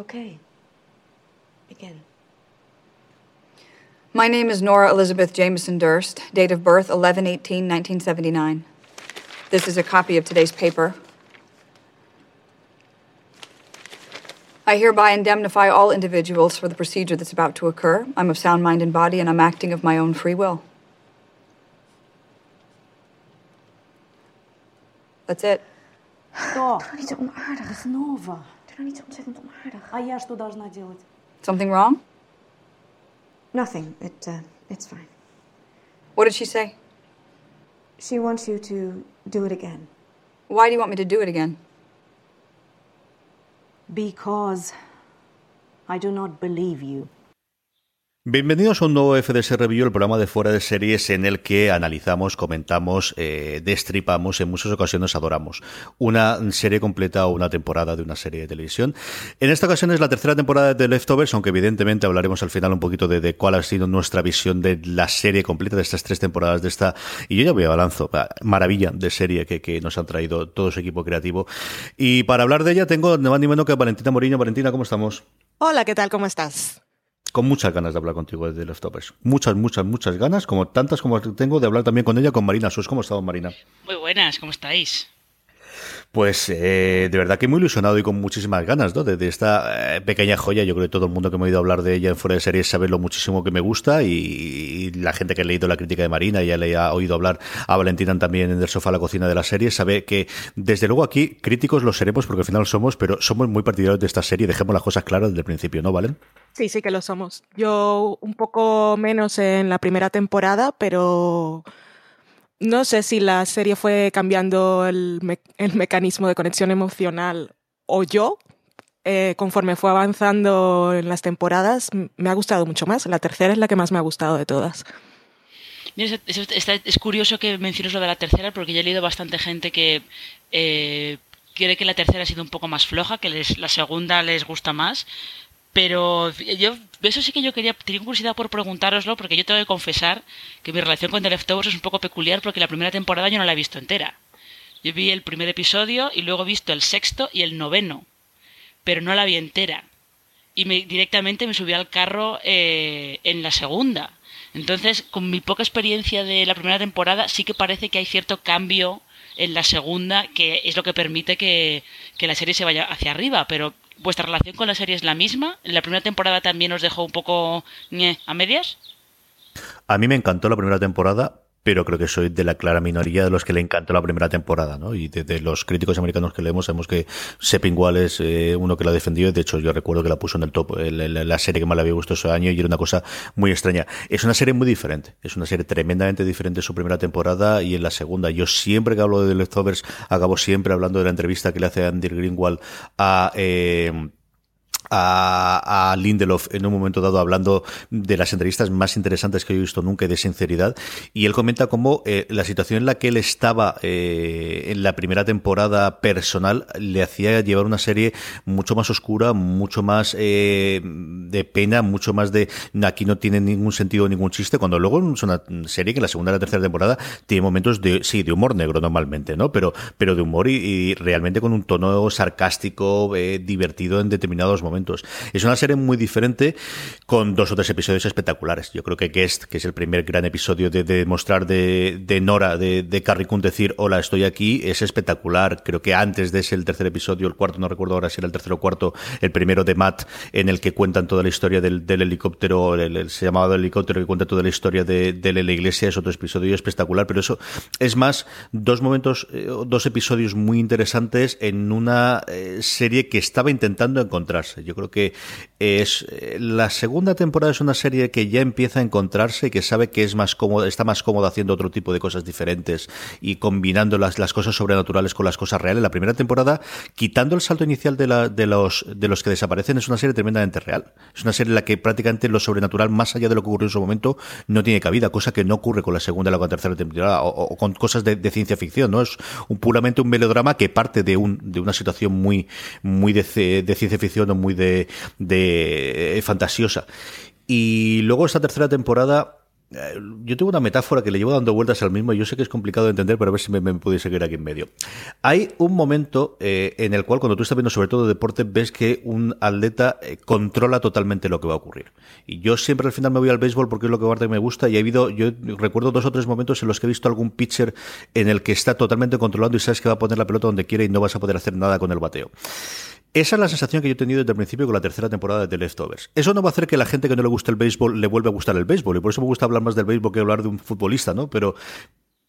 Okay. Begin. My name is Nora Elizabeth Jameson Durst, date of birth 11 18 1979. This is a copy of today's paper. I hereby indemnify all individuals for the procedure that's about to occur. I'm of sound mind and body, and I'm acting of my own free will. That's it. Stop Doe nou niet zo ontzettend onaardig. А я что должна делать? Something wrong? Nothing. It, uh, it's fine. What did she say? She wants you to do it again. Why do you want me to do it again? Because I do not believe you. Bienvenidos a un nuevo FDS Review, el programa de fuera de series en el que analizamos, comentamos, eh, destripamos, en muchas ocasiones adoramos una serie completa o una temporada de una serie de televisión. En esta ocasión es la tercera temporada de Leftovers, aunque evidentemente hablaremos al final un poquito de, cuál ha sido nuestra visión de la serie completa de estas tres temporadas de esta. Y yo ya voy a balanzo, maravilla de serie que, nos han traído todo su equipo creativo. Y para hablar de ella tengo ni más ni menos que Valentina Moriño. Valentina, ¿cómo estamos? Hola, ¿qué tal? ¿Cómo estás? Con muchas ganas de hablar contigo de Leftovers. Muchas, muchas, muchas ganas, como tantas como tengo de hablar también con ella, con Marina Sus. ¿Cómo estado, Marina? Muy buenas, ¿cómo estáis? Pues eh, de verdad que muy ilusionado y con muchísimas ganas ¿no? de, esta eh, pequeña joya. Yo creo que todo el mundo que me ha oído hablar de ella en fuera de series sabe lo muchísimo que me gusta y, la gente que ha leído la crítica de Marina y ya le ha oído hablar a Valentina también en el sofá a la cocina de la serie sabe que desde luego aquí críticos lo seremos porque al final somos, pero somos muy partidarios de esta serie. Dejemos las cosas claras desde el principio, ¿no, Valen? Sí, sí que lo somos. Yo un poco menos en la primera temporada, pero no sé si la serie fue cambiando el, mecanismo de conexión emocional o yo. Eh, conforme fue avanzando en las temporadas, me ha gustado mucho más. La tercera es la que más me ha gustado de todas. Es, curioso que menciones lo de la tercera porque ya he leído bastante gente que eh, quiere que la tercera ha sido un poco más floja, que la segunda les gusta más. Pero yo, eso sí que yo quería, tenía curiosidad por preguntároslo, porque yo tengo que confesar que mi relación con The Leftovers es un poco peculiar, porque la primera temporada yo no la he visto entera. Yo vi el primer episodio y luego he visto el sexto y el noveno, pero no la vi entera. Y me, directamente me subí al carro eh, en la segunda. Entonces, con mi poca experiencia de la primera temporada, sí que parece que hay cierto cambio en la segunda, que es lo que permite que, que la serie se vaya hacia arriba. Pero ¿Vuestra relación con la serie es la misma? ¿En la primera temporada también os dejó un poco a medias? A mí me encantó la primera temporada, pero creo que soy de la clara minoría de los que le encantó la primera temporada, ¿no? Y de, los críticos americanos que leemos, sabemos que Sepping es eh, uno que la defendió, de hecho yo recuerdo que la puso en el top, la, serie que más le había gustado ese año y era una cosa muy extraña. Es una serie muy diferente, es una serie tremendamente diferente en su primera temporada y en la segunda. Yo siempre que hablo de The Leftovers, acabo siempre hablando de la entrevista que le hace Andy Greenwald a... Eh, a, Lindelof en un momento dado hablando de las entrevistas más interesantes que he visto nunca de sinceridad. Y él comenta cómo eh, la situación en la que él estaba eh, en la primera temporada personal le hacía llevar una serie mucho más oscura, mucho más eh, de pena, mucho más de aquí no tiene ningún sentido ningún chiste, cuando luego es una serie que en la segunda y la tercera temporada tiene momentos de, sí, de humor negro normalmente, ¿no? Pero, pero de humor y, y realmente con un tono sarcástico, divertido en determinados momentos es una serie muy diferente con dos o tres episodios espectaculares. Yo creo que Guest, que es el primer gran episodio de, de, Nora, de, de Carrie Coon decir hola, estoy aquí, es espectacular. Creo que antes de ese, el tercer episodio, el cuarto, no recuerdo ahora si era el tercero o cuarto, el primero de Matt, en el que cuentan toda la historia del, helicóptero, se llamaba el helicóptero que cuenta toda la historia de, la iglesia, es otro episodio espectacular, pero eso es más dos momentos, eh, dos episodios muy interesantes en una eh, serie que estaba intentando encontrarse. Creo que es la segunda temporada es una serie que ya empieza a encontrarse y que sabe que es más cómoda, está más cómoda haciendo otro tipo de cosas diferentes y combinando las, las cosas sobrenaturales con las cosas reales. La primera temporada, quitando el salto inicial de, la, de los de los que desaparecen, es una serie tremendamente real. Es una serie en la que prácticamente lo sobrenatural, más allá de lo que ocurrió en su momento, no tiene cabida, cosa que no ocurre con la segunda y la tercera temporada o, con cosas de, ciencia ficción, ¿no? Es un, puramente un melodrama que parte de un de una situación muy muy de, de ciencia ficción o muy de, eh, fantasiosa. Y luego esta tercera temporada eh, yo tengo una metáfora que le llevo dando vueltas al mismo y yo sé que es complicado de entender, pero a ver si me, me podéis seguir aquí en medio. Hay un momento eh, en el cual cuando tú estás viendo sobre todo deporte ves que un atleta controla totalmente lo que va a ocurrir. Y yo siempre al final me voy al béisbol porque es lo que más me gusta y ha habido, yo recuerdo dos o tres momentos en los que he visto algún pitcher en el que está totalmente controlando y sabes que va a poner la pelota donde quiere y no vas a poder hacer nada con el bateo. Esa es la sensación que yo he tenido desde el principio con la tercera temporada de The Leftovers. Eso no va a hacer que la gente que no le guste el béisbol le vuelva a gustar el béisbol. Y por eso me gusta hablar más del béisbol que hablar de un futbolista, ¿no? Pero,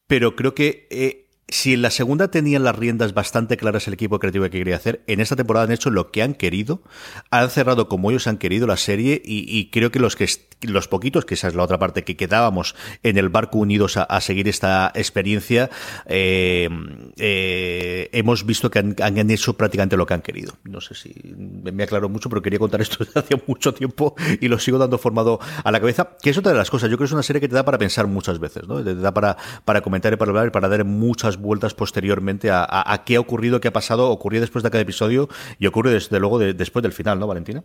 pero creo que eh, si en la segunda tenían las riendas bastante claras el equipo creativo que quería hacer, en esta temporada han hecho lo que han querido, han cerrado como ellos han querido la serie y, creo que los que los poquitos, que esa es la otra parte, que quedábamos en el barco unidos a, seguir esta experiencia, eh, eh, hemos visto que han, hecho prácticamente lo que han querido. No sé si me aclaro mucho, pero quería contar esto desde hace mucho tiempo y lo sigo dando formado a la cabeza, que es otra de las cosas. Yo creo que es una serie que te da para pensar muchas veces, ¿no? Te da para, para comentar y para hablar y para dar muchas vueltas posteriormente a, qué ha ocurrido, qué ha pasado, ocurrió después de cada episodio y ocurre desde luego después del final, ¿no, Valentina?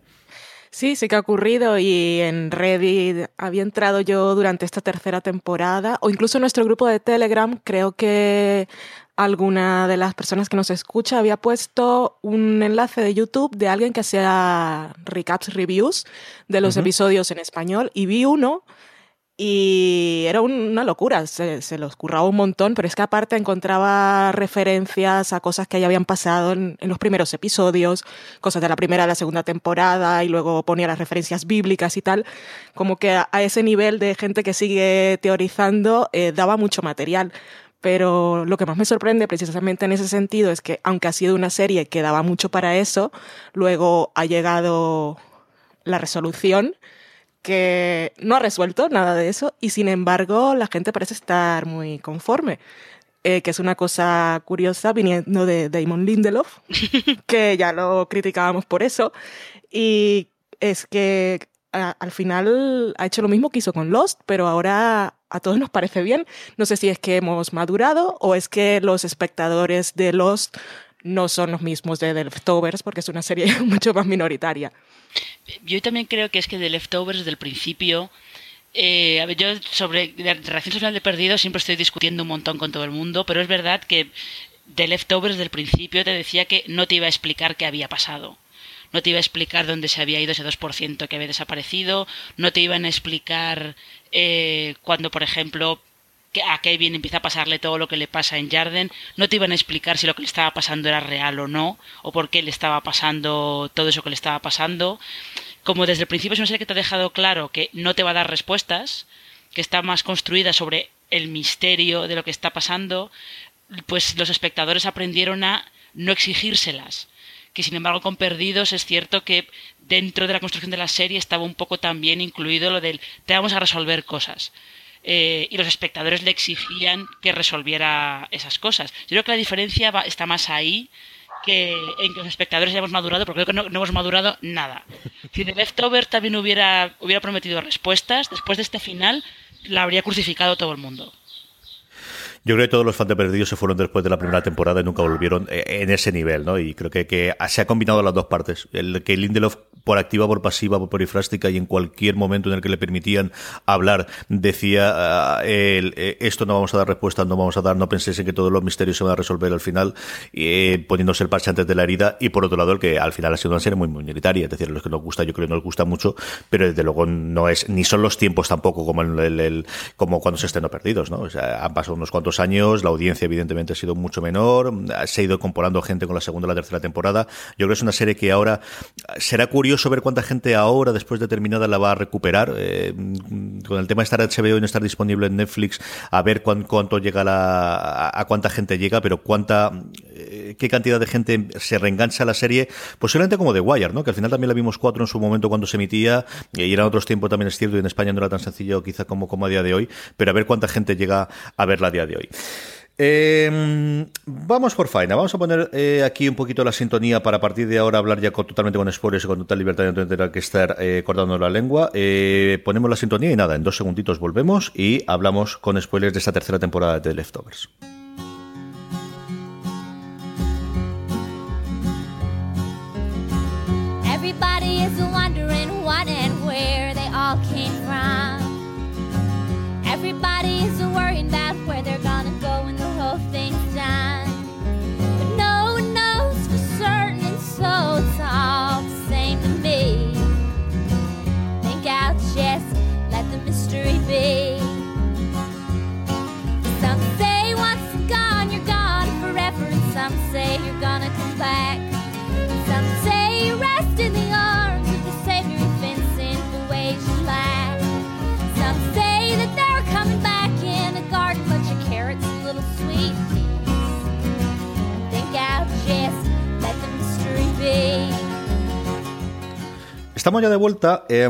Sí, sí que ha ocurrido y en Reddit había entrado yo durante esta tercera temporada o incluso en nuestro grupo de Telegram creo que alguna de las personas que nos escucha había puesto un enlace de YouTube de alguien que hacía recaps reviews de los episodios en español y vi uno y era una locura, se, los curraba un montón, pero es que aparte encontraba referencias a cosas que ya habían pasado en, los primeros episodios, cosas de la primera y la segunda temporada, y luego ponía las referencias bíblicas y tal. Como que a, ese nivel de gente que sigue teorizando, eh, daba mucho material. Pero lo que más me sorprende precisamente en ese sentido es que, aunque ha sido una serie que daba mucho para eso, luego ha llegado la resolución que no ha resuelto nada de eso y sin embargo la gente parece estar muy conforme. Eh, que es una cosa curiosa viniendo de Damon Lindelof, que ya lo criticábamos por eso, y es que al final ha hecho lo mismo que hizo con Lost, pero ahora a todos nos parece bien. No sé si es que hemos madurado o es que los espectadores de Lost no son los mismos de The Leftovers, porque es una serie mucho más minoritaria. Yo también creo que es que The Leftovers desde el principio... Eh, a ver, yo sobre la reacción social de perdido siempre estoy discutiendo un montón con todo el mundo, pero es verdad que The Leftovers desde el principio te decía que no te iba a explicar qué había pasado. No te iba a explicar dónde se había ido ese 2% que había desaparecido. No te iban a explicar eh, cuando, por ejemplo, a Kevin empieza a pasarle todo lo que le pasa en Jarden, no te iban a explicar si lo que le estaba pasando era real o no, o por qué le estaba pasando todo eso que le estaba pasando. Como desde el principio es una serie que te ha dejado claro que no te va a dar respuestas, que está más construida sobre el misterio de lo que está pasando, pues los espectadores aprendieron a no exigírselas. Que sin embargo con Perdidos es cierto que dentro de la construcción de la serie estaba un poco también incluido lo del te vamos a resolver cosas. Eh, y los espectadores le exigían que resolviera esas cosas. Yo creo que la diferencia está más ahí que en que los espectadores hayamos madurado, porque creo que no, hemos madurado nada. Si The Leftover también hubiera, hubiera prometido respuestas, después de este final la habría crucificado todo el mundo. Yo creo que todos los fans Perdidos se fueron después de la primera temporada y nunca volvieron eh, en ese nivel, ¿no? Y creo que, se ha combinado las dos partes. El que Lindelof, por activa, por pasiva, por perifrástica y en cualquier momento en el que le permitían hablar, decía, ah, eh, esto no vamos a dar respuesta, no vamos a dar, no penséis en que todos los misterios se van a resolver al final, eh, poniéndose el parche antes de la herida. Y por otro lado, el que al final ha sido una serie muy minoritaria, es decir, los que nos gusta, yo creo que nos gusta mucho, pero desde luego no es, ni son los tiempos tampoco como, el, el, como cuando se estrenó Perdidos, ¿no? O sea, han pasado unos cuantos años, la audiencia evidentemente ha sido mucho menor, se ha ido comparando gente con la segunda y la tercera temporada. Yo creo que es una serie que ahora será curioso ver cuánta gente ahora, después de terminada, la va a recuperar. Eh, con el tema de estar HBO y no estar disponible en Netflix, a ver cuánto, llega la, a, cuánta gente llega, pero cuánta, eh, qué cantidad de gente se reengancha a la serie, posiblemente como The Wire, ¿no? Que al final también la vimos cuatro en su momento cuando se emitía, y era otros tiempos también es cierto, y en España no era tan sencillo quizá como, como a día de hoy, pero a ver cuánta gente llega a verla a día de hoy. Eh, vamos por faena, vamos a poner eh, aquí un poquito la sintonía para a partir de ahora hablar ya totalmente con spoilers y con total libertad de no tener que estar eh, cortando la lengua. Eh, ponemos la sintonía y nada, en dos segunditos volvemos y hablamos con spoilers de esta tercera temporada de Leftovers. Everybody is back. Some say you rest in the arms of the Savior who fence in the ways you lack. Some say that they're coming back in a garden, bunch of carrots and little sweet peas. Think I'll just let the mystery be. Estamos ya de vuelta. eh,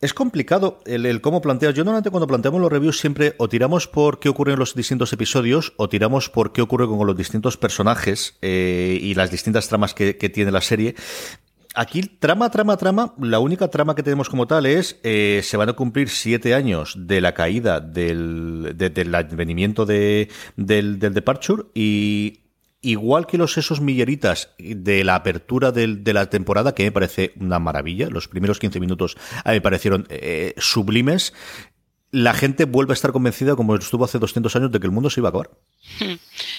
es complicado el, el cómo planteas. Yo normalmente cuando planteamos los reviews siempre o tiramos por qué ocurre en los distintos episodios o tiramos por qué ocurre con los distintos personajes eh, y las distintas tramas que, que tiene la serie. Aquí, trama, trama, trama, la única trama que tenemos como tal es, eh, se van a cumplir siete años de la caída del, de- del advenimiento de, del, del Departure y igual que los esos milleritas de la apertura del- de la temporada, que me parece una maravilla, los primeros 15 minutos me parecieron eh, sublimes, la gente vuelve a estar convencida, como estuvo hace 200 años, de que el mundo se iba a acabar.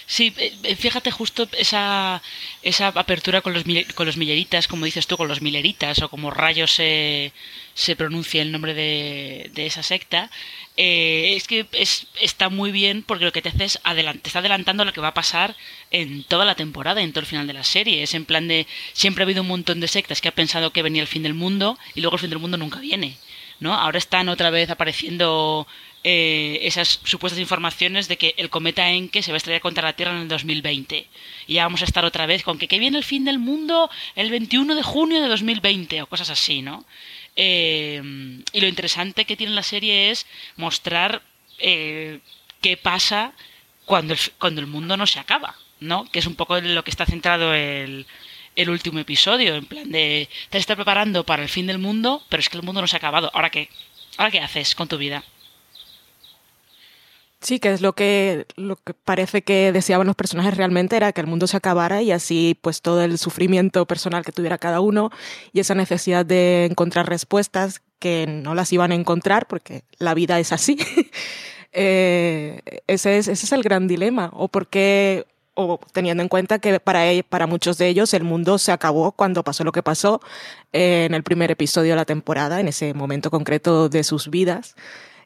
Sí, eh, eh, fíjate justo esa, esa apertura con los, con los milleritas, como dices tú, con los mileritas, o como rayos se, se pronuncia el nombre de, de esa secta, eh, es que es, está muy bien porque lo que te hace es adelant- te está adelantando lo que va a pasar en toda la temporada, en todo el final de la serie. Es en plan de, siempre ha habido un montón de sectas que ha pensado que venía el fin del mundo y luego el fin del mundo nunca viene. ¿No? Ahora están otra vez apareciendo eh, esas supuestas informaciones de que el cometa Enke se va a estrellar contra la Tierra en el 2020. Y ya vamos a estar otra vez con que, que viene el fin del mundo el 21 de junio de 2020 o cosas así, ¿no? Eh, y lo interesante que tiene la serie es mostrar eh, qué pasa cuando el, cuando el mundo no se acaba, ¿no? Que es un poco lo que está centrado el, el último episodio, en plan de te estás preparando para el fin del mundo, pero es que el mundo no se ha acabado. ¿Ahora qué? ¿Ahora qué haces con tu vida? Sí, que es lo que, lo que parece que deseaban los personajes realmente era que el mundo se acabara y así pues todo el sufrimiento personal que tuviera cada uno y esa necesidad de encontrar respuestas que no las iban a encontrar porque la vida es así. Eh, ese, es, ese es el gran dilema. O porque, o teniendo en cuenta que para, e- para muchos de ellos el mundo se acabó cuando pasó lo que pasó eh, en el primer episodio de la temporada, en ese momento concreto de sus vidas.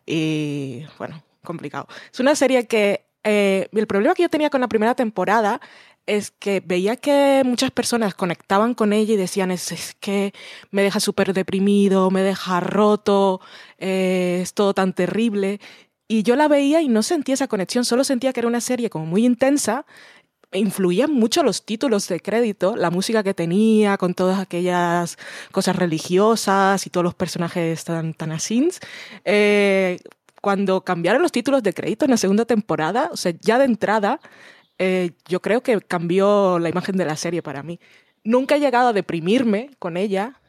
Y bueno, complicado. Es una serie que eh, el problema que yo tenía con la primera temporada es que veía que muchas personas conectaban con ella y decían, es, es que me deja súper deprimido, me deja roto, eh, es todo tan terrible. Y yo la veía y no sentía esa conexión, solo sentía que era una serie como muy intensa. Influían mucho los títulos de crédito, la música que tenía, con todas aquellas cosas religiosas y todos los personajes tan, tan asins. Eh, cuando cambiaron los títulos de crédito en la segunda temporada, o sea, ya de entrada, eh, yo creo que cambió la imagen de la serie para mí. Nunca he llegado a deprimirme con ella,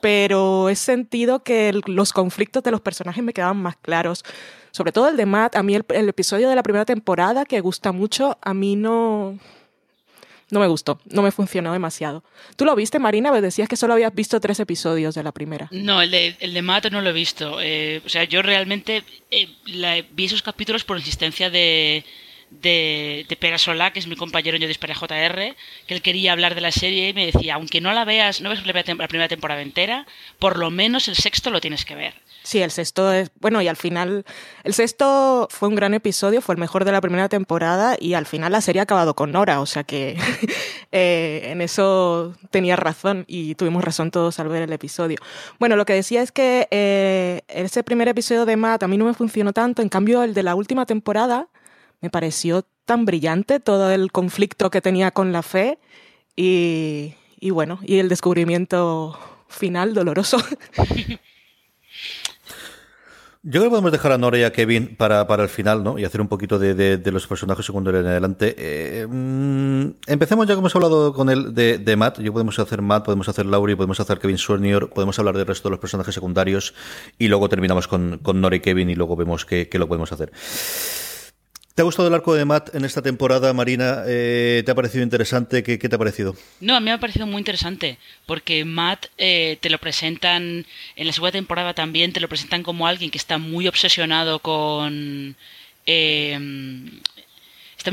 pero he sentido que el- los conflictos de los personajes me quedaban más claros. Sobre todo el de Matt, a mí el, episodio de la primera temporada, que gusta mucho, a mí no, no me gustó, no me funcionó demasiado. ¿Tú lo viste, Marina? Me decías que solo habías visto tres episodios de la primera. No, el de, el de Matt no lo he visto. Eh, o sea, yo realmente eh, vi esos capítulos por insistencia de, de, de Pera Solá, que es mi compañero en Yo Dispara JR, que él quería hablar de la serie y me decía, aunque no la veas, no ves la primera temporada entera, por lo menos el sexto lo tienes que ver. Sí, el sexto es. Bueno, y al final. El sexto fue un gran episodio, fue el mejor de la primera temporada, y al final la serie ha acabado con Nora, o sea que eh, en eso tenía razón y tuvimos razón todos al ver el episodio. Bueno, lo que decía es que eh, ese primer episodio de Matt a mí no me funcionó tanto, en cambio el de la última temporada me pareció tan brillante todo el conflicto que tenía con la fe y, bueno, y el descubrimiento final doloroso. Yo creo que podemos dejar a Nora y a Kevin para, para el final, ¿no? Y hacer un poquito de, de- los personajes secundarios en adelante. Eh, mm, empecemos ya que hemos hablado con él de, de Matt. Yo podemos hacer Matt, podemos hacer Laurie, podemos hacer Kevin Senior, podemos hablar del resto de los personajes secundarios y luego terminamos con, con Nora y Kevin y luego vemos qué lo podemos hacer. ¿Te ha gustado el arco de Matt en esta temporada, Marina? Eh, ¿Te ha parecido interesante? ¿Qué, ¿Qué, te ha parecido? No, a mí me ha parecido muy interesante, porque Matt te lo presentan, en la segunda temporada también, te lo presentan como alguien que está muy obsesionado con... está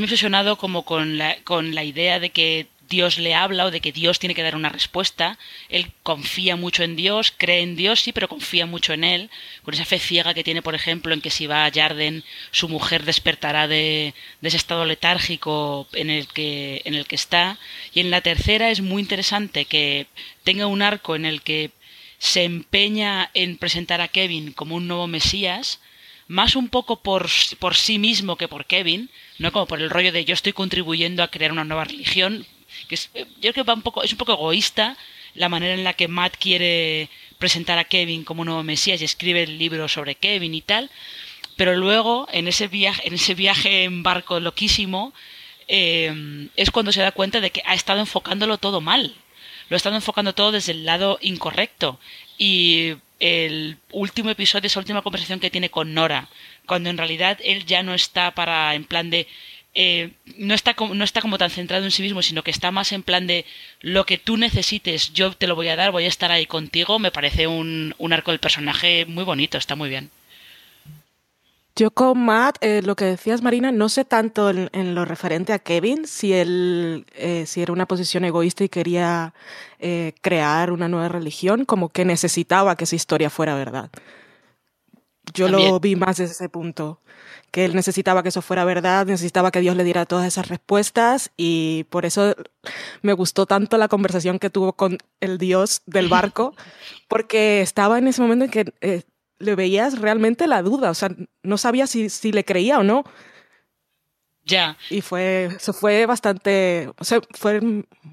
muy obsesionado como con la, con la idea de que Dios le habla o de que Dios tiene que dar una respuesta. Él confía mucho en Dios, cree en Dios, sí, pero confía mucho en él, con esa fe ciega que tiene, por ejemplo, en que si va a Yarden, su mujer despertará de, de ese estado letárgico en el, que, en el que está. Y en la tercera es muy interesante que tenga un arco en el que se empeña en presentar a Kevin como un nuevo Mesías, más un poco por, por sí mismo que por Kevin, no como por el rollo de yo estoy contribuyendo a crear una nueva religión, que es, yo creo que va un poco, es un poco egoísta la manera en la que Matt quiere presentar a Kevin como nuevo Mesías y escribe el libro sobre Kevin y tal, pero luego en ese viaje, en ese viaje en barco loquísimo eh, es cuando se da cuenta de que ha estado enfocándolo todo mal, lo ha estado enfocando todo desde el lado incorrecto. Y el último episodio, esa última conversación que tiene con Nora, cuando en realidad él ya no está para en plan de eh, no, está como, no está como tan centrado en sí mismo, sino que está más en plan de lo que tú necesites, yo te lo voy a dar, voy a estar ahí contigo, me parece un, un arco del personaje muy bonito, está muy bien. Yo con Matt, eh, lo que decías Marina, no sé tanto en, en lo referente a Kevin, si él eh, si era una posición egoísta y quería eh, crear una nueva religión, como que necesitaba que esa historia fuera verdad. Yo También. lo vi más desde ese punto, que él necesitaba que eso fuera verdad, necesitaba que Dios le diera todas esas respuestas y por eso me gustó tanto la conversación que tuvo con el Dios del barco, porque estaba en ese momento en que eh, le veías realmente la duda, o sea, no sabía si, si le creía o no. Ya. Y fue, eso fue bastante, o sea, fue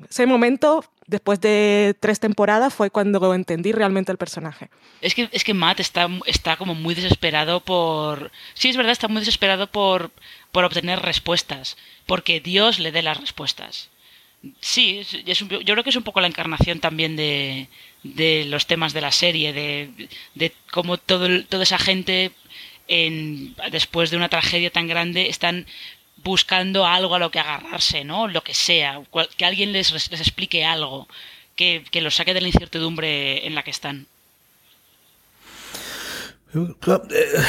ese momento, después de tres temporadas, fue cuando entendí realmente el personaje. Es que, es que Matt está, está como muy desesperado por... Sí, es verdad, está muy desesperado por, por obtener respuestas, porque Dios le dé las respuestas. Sí, es, es un, yo creo que es un poco la encarnación también de, de los temas de la serie, de, de cómo todo, toda esa gente, en, después de una tragedia tan grande, están buscando algo a lo que agarrarse, ¿no? Lo que sea, que alguien les, explique algo, que, que los saque de la incertidumbre en la que están. Eh,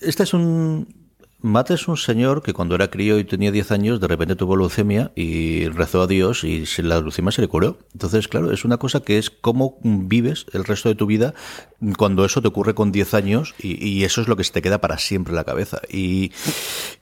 Este es un. Matt es un señor que cuando era crío y tenía 10 años, de repente tuvo leucemia y rezó a Dios y la leucemia se le curó. Entonces, claro, es una cosa que es cómo vives el resto de tu vida cuando eso te ocurre con 10 años y, y eso es lo que se te queda para siempre en la cabeza. Y,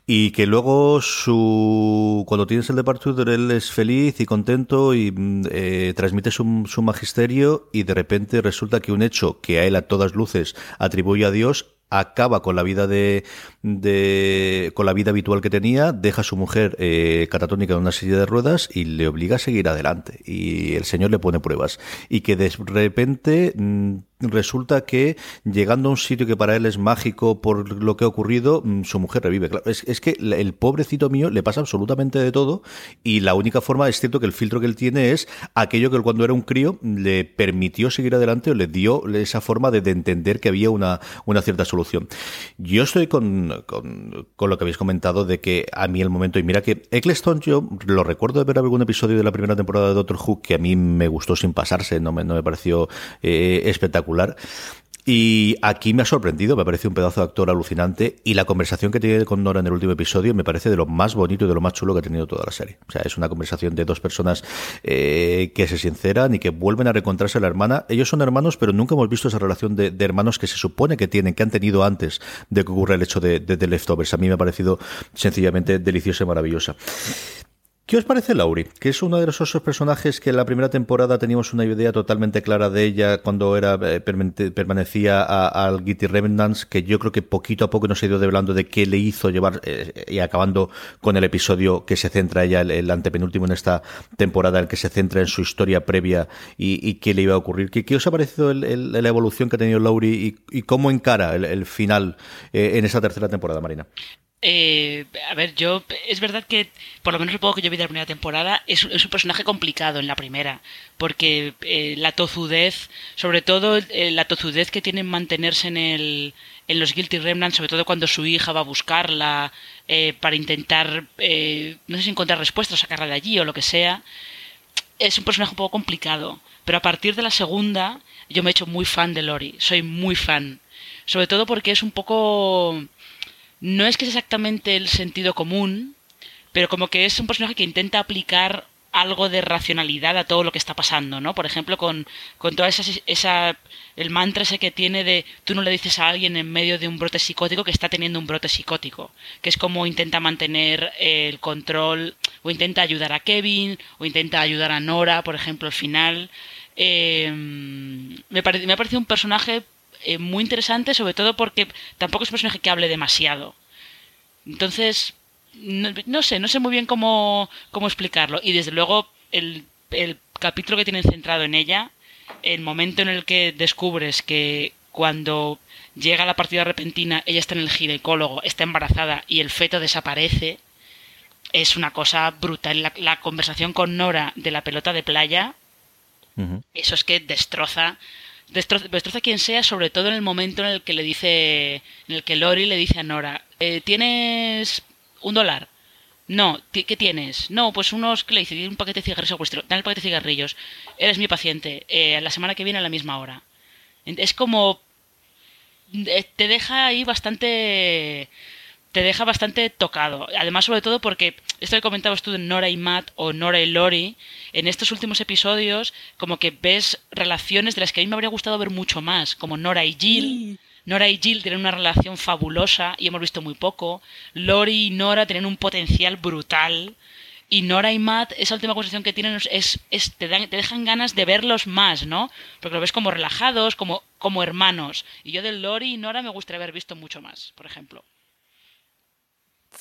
que luego su cuando tienes el departure él es feliz y contento y mm, eh, transmite su magisterio y de repente resulta que un hecho que a él a todas luces atribuye a Dios acaba con la vida de, de con la vida habitual que tenía, deja a su mujer eh, catatónica en una silla de ruedas y le obliga a seguir adelante. Y el señor le pone pruebas. Y que de repente mm, resulta que llegando a un sitio que para él es mágico por lo que ha ocurrido, mm, su mujer revive. Es, es que el pobrecito mío le pasa absolutamente de todo y la única forma, es cierto que el filtro que él tiene es aquello que cuando era un crío le permitió seguir adelante o le dio esa forma de, de entender que había una, una cierta solución. Yo estoy con, con, con lo que habéis comentado de que a mí el momento, y mira que Eccleston yo lo recuerdo de ver algún episodio de la primera temporada de Doctor Who que a mí me gustó sin pasarse, no me, no me pareció eh, espectacular. Y aquí me ha sorprendido, me parece un pedazo de actor alucinante y la conversación que tiene con Nora en el último episodio me parece de lo más bonito y de lo más chulo que ha tenido toda la serie. O sea, es una conversación de dos personas eh, que se sinceran y que vuelven a reencontrarse a la hermana. Ellos son hermanos, pero nunca hemos visto esa relación de, de hermanos que se supone que tienen, que han tenido antes de que ocurra el hecho de, de The Leftovers. A mí me ha parecido sencillamente deliciosa y maravillosa. ¿Qué os parece Laurie? Que es uno de esos personajes que en la primera temporada teníamos una idea totalmente clara de ella cuando era eh, permanecía al Gitty Remnants, que yo creo que poquito a poco nos ha ido develando de qué le hizo llevar eh, y acabando con el episodio que se centra ella, el, antepenúltimo en esta temporada, el que se centra en su historia previa y, qué le iba a ocurrir. ¿Qué, os ha parecido la evolución que ha tenido Laurie y, cómo encara el, final eh, en esa tercera temporada, Marina? Eh, a ver, yo es verdad que por lo menos lo poco que yo vi de la primera temporada es, un personaje complicado en la primera, porque eh, la tozudez, sobre todo eh, la tozudez que tiene en mantenerse en el en los Guilty Remnants, sobre todo cuando su hija va a buscarla eh, para intentar, no sé si encontrar respuestas, sacarla de allí o lo que sea, es un personaje un poco complicado. Pero a partir de la segunda, yo me he hecho muy fan de Lori, soy muy fan. Sobre todo porque es un poco no es que es exactamente el sentido común, pero como que es un personaje que intenta aplicar algo de racionalidad a todo lo que está pasando, ¿no? Por ejemplo, con, con toda esa, esa, el mantra ese que tiene de tú no le dices a alguien en medio de un brote psicótico que está teniendo un brote psicótico, que es como intenta mantener el control, o intenta ayudar a Kevin, o intenta ayudar a Nora, por ejemplo, al final. Eh, me, pare, me ha parecido un personaje eh, muy interesante, sobre todo porque tampoco es un personaje que hable demasiado. Entonces, no, no sé, no sé muy bien cómo, cómo explicarlo. Y desde luego, el, el capítulo que tienen centrado en ella, el momento en el que descubres que cuando llega la partida repentina, ella está en el ginecólogo, está embarazada y el feto desaparece, es una cosa brutal. La, la conversación con Nora de la pelota de playa, eso es que destroza, destroza, quien sea, sobre todo en el momento en el que le dice, en el que Lori le dice a Nora, eh, ¿tienes un dólar? No, ¿Ti- ¿qué tienes? No, pues unos, ¿qué le dice? Un paquete de cigarrillos o cuestión. Dame el paquete de cigarrillos. Eres mi paciente. Eh, la semana que viene a la misma hora. Es como... eh, Te deja ahí bastante... Te deja bastante tocado. Además, sobre todo porque esto que comentabas tú de Nora y Matt o Nora y Lori, en estos últimos episodios, como que ves relaciones de las que a mí me habría gustado ver mucho más, como Nora y Jill. Nora y Jill tienen una relación fabulosa y hemos visto muy poco. Lori y Nora tienen un potencial brutal. Y Nora y Matt, esa última conversación que tienen es, es- te, dan- te dejan ganas de verlos más, ¿no? Porque lo ves como relajados, como, como hermanos. Y yo de Lori y Nora me gustaría haber visto mucho más, por ejemplo.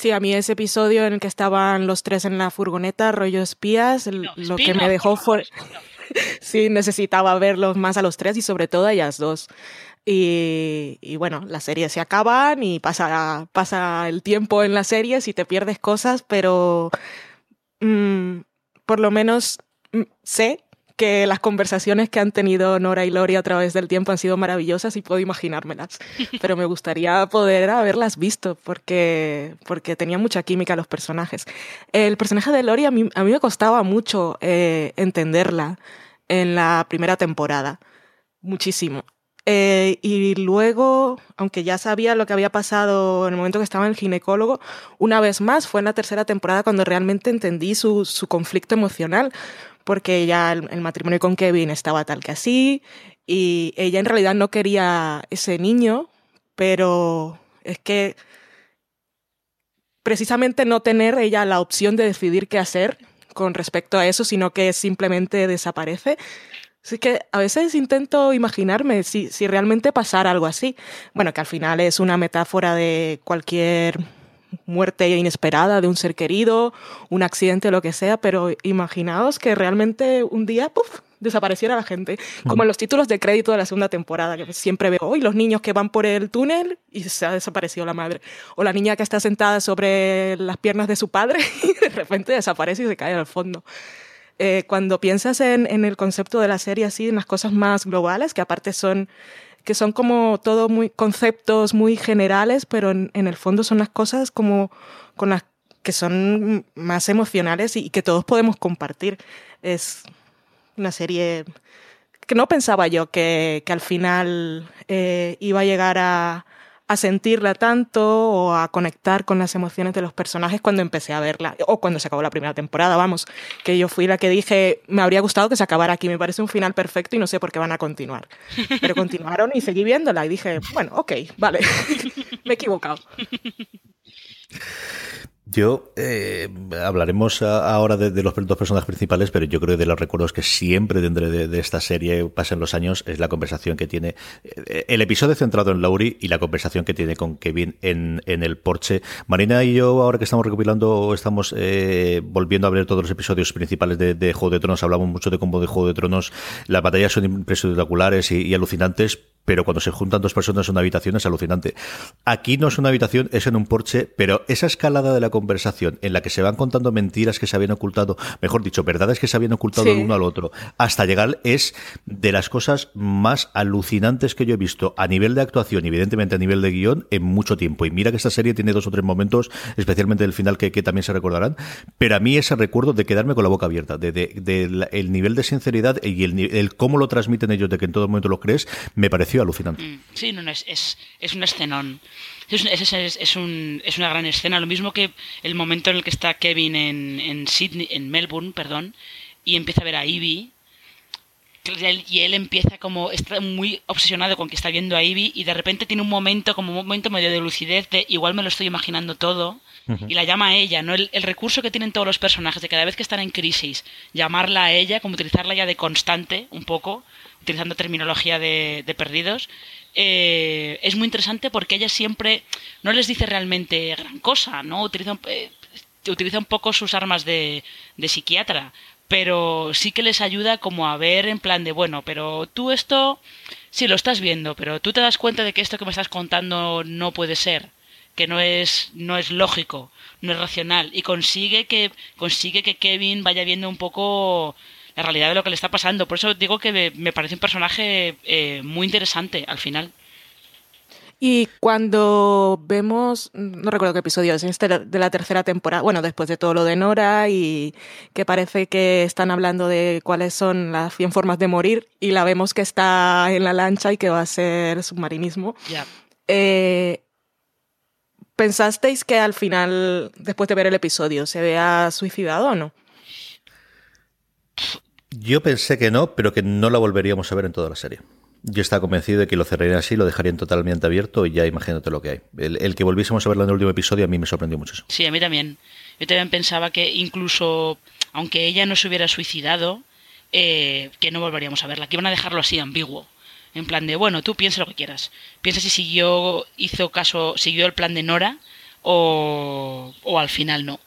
Sí, a mí ese episodio en el que estaban los tres en la furgoneta, rollo espías, No, lo que me dejó sí, necesitaba verlos más a los tres y sobre todo a ellas dos. Y, y bueno, las series se acaban y pasa, pasa el tiempo en las series y te pierdes cosas, pero mm, por lo menos mm, sé que las conversaciones que han tenido Nora y Lori a través del tiempo han sido maravillosas y puedo imaginármelas. Pero me gustaría poder haberlas visto porque, porque tenía mucha química los personajes. El personaje de Lori a mí, a mí me costaba mucho eh, entenderla en la primera temporada. Muchísimo. Eh, y luego, aunque ya sabía lo que había pasado en el momento que estaba en el ginecólogo, una vez más fue en la tercera temporada cuando realmente entendí su, su conflicto emocional, porque ya el, matrimonio con Kevin estaba tal que así, y ella en realidad no quería ese niño, pero es que precisamente no tener ella la opción de decidir qué hacer con respecto a eso, sino que simplemente desaparece. Así que a veces intento imaginarme si, si realmente pasara algo así. Bueno, que al final es una metáfora de cualquier muerte inesperada de un ser querido, un accidente, lo que sea, pero imaginaos que realmente un día, ¡puf!, desapareciera la gente. Como en los títulos de crédito de la segunda temporada, que siempre veo, hoy los niños que van por el túnel y se ha desaparecido la madre. O la niña que está sentada sobre las piernas de su padre y de repente desaparece y se cae al fondo. Eh, cuando piensas en, en, el concepto de la serie así, en las cosas más globales, que aparte son, que son como todo muy conceptos muy generales, pero en, el fondo son las cosas como con las que son más emocionales y, y que todos podemos compartir. Es una serie que no pensaba yo que, que al final eh, iba a llegar a, a, sentirla tanto o a conectar con las emociones de los personajes cuando empecé a verla o cuando se acabó la primera temporada, vamos, que yo fui la que dije, me habría gustado que se acabara aquí, me parece un final perfecto y no sé por qué van a continuar. Pero continuaron y seguí viéndola y dije, bueno, ok, vale, me he equivocado. Yo eh, hablaremos ahora de, de, los dos personajes principales, pero yo creo que de los recuerdos que siempre tendré de, esta serie, pasen los años, es la conversación que tiene. Eh, el episodio centrado en Laurie y la conversación que tiene con Kevin en, el porche. Marina y yo, ahora que estamos recopilando, estamos eh, volviendo a ver todos los episodios principales de, Juego de Tronos. Hablamos mucho de cómo de Juego de Tronos las batallas son y, y alucinantes, pero cuando se juntan dos personas en una habitación es alucinante. Aquí no es una habitación, es en un porche, pero esa escalada de la conversación en la que se van contando mentiras que se habían ocultado, mejor dicho, verdades que se habían ocultado Sí. el uno al otro, hasta llegar es de las cosas más alucinantes que yo he visto a nivel de actuación y evidentemente a nivel de guion en mucho tiempo. Y mira que esta serie tiene dos o tres momentos, especialmente el final que, que también se recordarán, pero a mí ese recuerdo de quedarme con la boca abierta, de, de- de la- el nivel de sinceridad y el, ni- el cómo lo transmiten ellos de que en todo momento lo crees, me pareció alucinante. Mm, Sí, no, no, es, es, es un escenón. Es, es- es un- es una gran escena. Lo mismo que el momento en el que está Kevin en, en Sydney, en Melbourne, perdón, y empieza a ver a Ivy. Y él empieza como, está muy obsesionado con que está viendo a Ivy y de repente tiene un momento, como un momento medio de lucidez de igual me lo estoy imaginando todo. Y la llama a ella, ¿no? El, el recurso que tienen todos los personajes de cada vez que están en crisis, llamarla a ella, como utilizarla ya de constante, un poco, utilizando terminología de, de perdidos, eh, es muy interesante porque ella siempre no les dice realmente gran cosa, ¿no? Utiliza, un- eh, utiliza un poco sus armas de, de psiquiatra, pero sí que les ayuda como a ver en plan de, bueno, pero tú esto, sí lo estás viendo, pero tú te das cuenta de que esto que me estás contando no puede ser que no es no es lógico, no es racional y consigue que consigue que Kevin vaya viendo un poco la realidad de lo que le está pasando. Por eso digo que me, parece un personaje eh, muy interesante al final. Y cuando vemos, no recuerdo qué episodio es, este de la tercera temporada, bueno, después de todo lo de Nora y que parece que están hablando de cuáles son las 100 formas de morir y la vemos que está en la lancha y que va a ser submarinismo. Ya. Eh, ¿Pensasteis que al final, después de ver el episodio, se vea suicidado o no? Yo pensé que no, pero que no la volveríamos a ver en toda la serie. Yo estaba convencido de que lo cerrarían así, lo dejarían totalmente abierto y ya imagínate lo que hay. El, el que volviésemos a verla en el último episodio a mí me sorprendió mucho eso. Sí, a mí también. Yo también pensaba que incluso, aunque ella no se hubiera suicidado, eh, que no volveríamos a verla, que iban a dejarlo así, ambiguo. En plan de, bueno, tú piensa lo que quieras. Piensa si siguió, hizo caso, siguió el plan de Nora o, o al final no.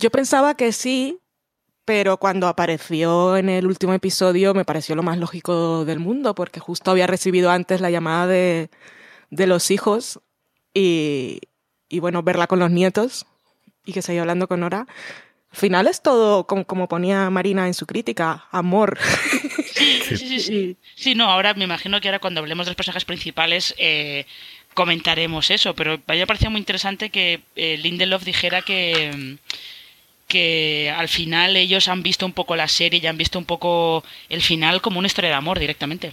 Yo pensaba que sí, pero cuando apareció en el último episodio me pareció lo más lógico del mundo, porque justo había recibido antes la llamada de, de los hijos y, y bueno, verla con los nietos y que seguía hablando con Nora. Al final es todo como, como ponía Marina en su crítica, amor. Sí, sí, sí, sí. Sí, no, ahora me imagino que ahora cuando hablemos de los personajes principales eh, comentaremos eso, pero a mí me parecía muy interesante que eh, Lindelof dijera que, que al final ellos han visto un poco la serie y han visto un poco el final como una historia de amor directamente.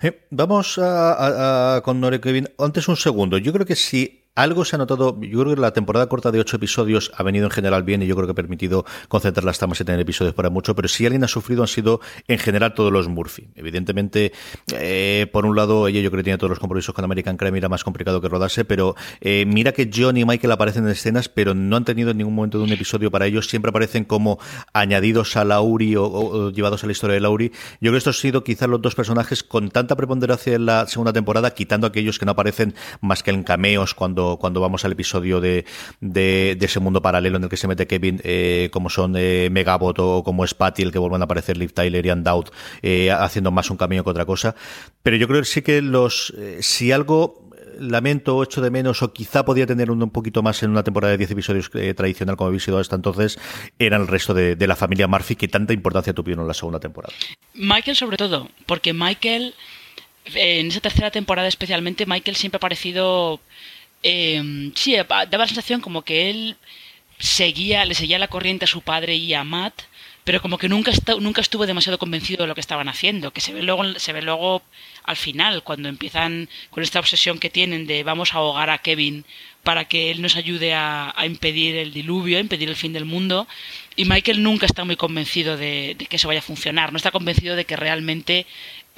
Eh, vamos a, a- con Nore Kevin. Antes un segundo. Yo creo que si algo se ha notado, yo creo que la temporada corta de ocho episodios ha venido en general bien y yo creo que ha permitido concentrar las tramas y tener episodios para mucho, pero si alguien ha sufrido han sido en general todos los Murphy. Evidentemente, eh, por un lado, ella yo creo que tiene todos los compromisos con American Crime, era más complicado que rodarse, pero eh, mira que John y Michael aparecen en escenas, pero no han tenido en ningún momento de un episodio para ellos, siempre aparecen como añadidos a Lauri o, o- o llevados a la historia de Lauri. Yo creo que estos han sido quizás los dos personajes con tanta preponderancia en la segunda temporada, quitando aquellos que no aparecen más que en cameos cuando, cuando vamos al episodio de, de, de ese mundo paralelo en el que se mete Kevin, eh, como son eh, Megabot o como es Patty, el que vuelvan a aparecer Liv Tyler y Undoubted, eh, haciendo más un cameo que otra cosa. Pero yo creo que sí que los, eh, si algo lamento o echo de menos o quizá podía tener un, poquito más en una temporada de 10 episodios tradicional como habéis sido hasta entonces, eran el resto de, la familia Murphy que tanta importancia tuvieron en la segunda temporada. Michael sobre todo, porque Michael, en esa tercera temporada especialmente, Michael siempre ha parecido... eh, sí, daba la sensación como que él seguía, le seguía la corriente a su padre y a Matt, pero como que nunca, nunca estuvo demasiado convencido de lo que estaban haciendo, que se ve luego, se ve luego al final, cuando empiezan con esta obsesión que tienen de vamos a ahogar a Kevin para que él nos ayude a, a impedir el diluvio, a impedir el fin del mundo, y Michael nunca está muy convencido de, de que eso vaya a funcionar, no está convencido de que realmente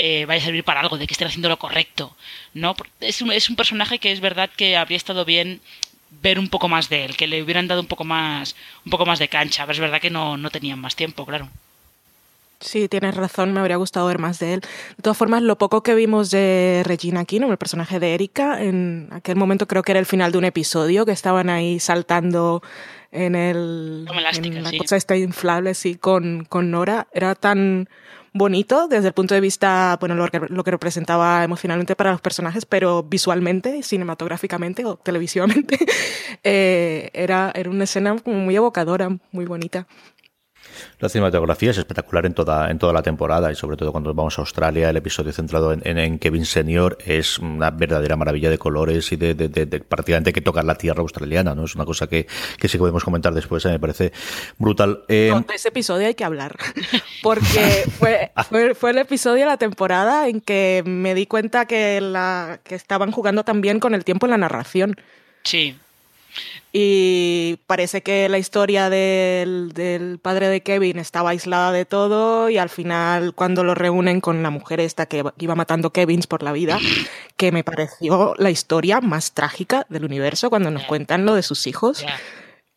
eh, vaya a servir para algo, de que estén haciendo lo correcto, ¿no? Es un, es un personaje que es verdad que habría estado bien ver un poco más de él, que le hubieran dado un poco más, un poco más de cancha, pero es verdad que no, no tenían más tiempo, claro. Sí, tienes razón, me habría gustado ver más de él. De todas formas, lo poco que vimos de Regina Kino, el personaje de Erika, en aquel momento creo que era el final de un episodio, que estaban ahí saltando en el Como elástica, en la sí. cosa esta inflable, sí, con, con Nora, era tan bonito desde el punto de vista, bueno, lo que, lo que representaba emocionalmente para los personajes, pero visualmente, cinematográficamente o televisivamente, eh, era, era una escena como muy evocadora, muy bonita. La cinematografía es espectacular en toda, en toda la temporada y sobre todo cuando vamos a Australia, el episodio centrado en, en, en Kevin Senior es una verdadera maravilla de colores y de, de, de, de, prácticamente que tocar la tierra australiana, ¿no? Es una cosa que, que sí que podemos comentar después, eh, me parece brutal. Eh, No, de ese episodio hay que hablar, porque fue, fue, fue el episodio de la temporada en que me di cuenta que, la, que estaban jugando también con el tiempo en la narración. Sí. Y parece que la historia del, del, padre de Kevin estaba aislada de todo y al final cuando lo reúnen con la mujer esta que iba matando Kevins por la vida, que me pareció la historia más trágica del universo cuando nos cuentan lo de sus hijos.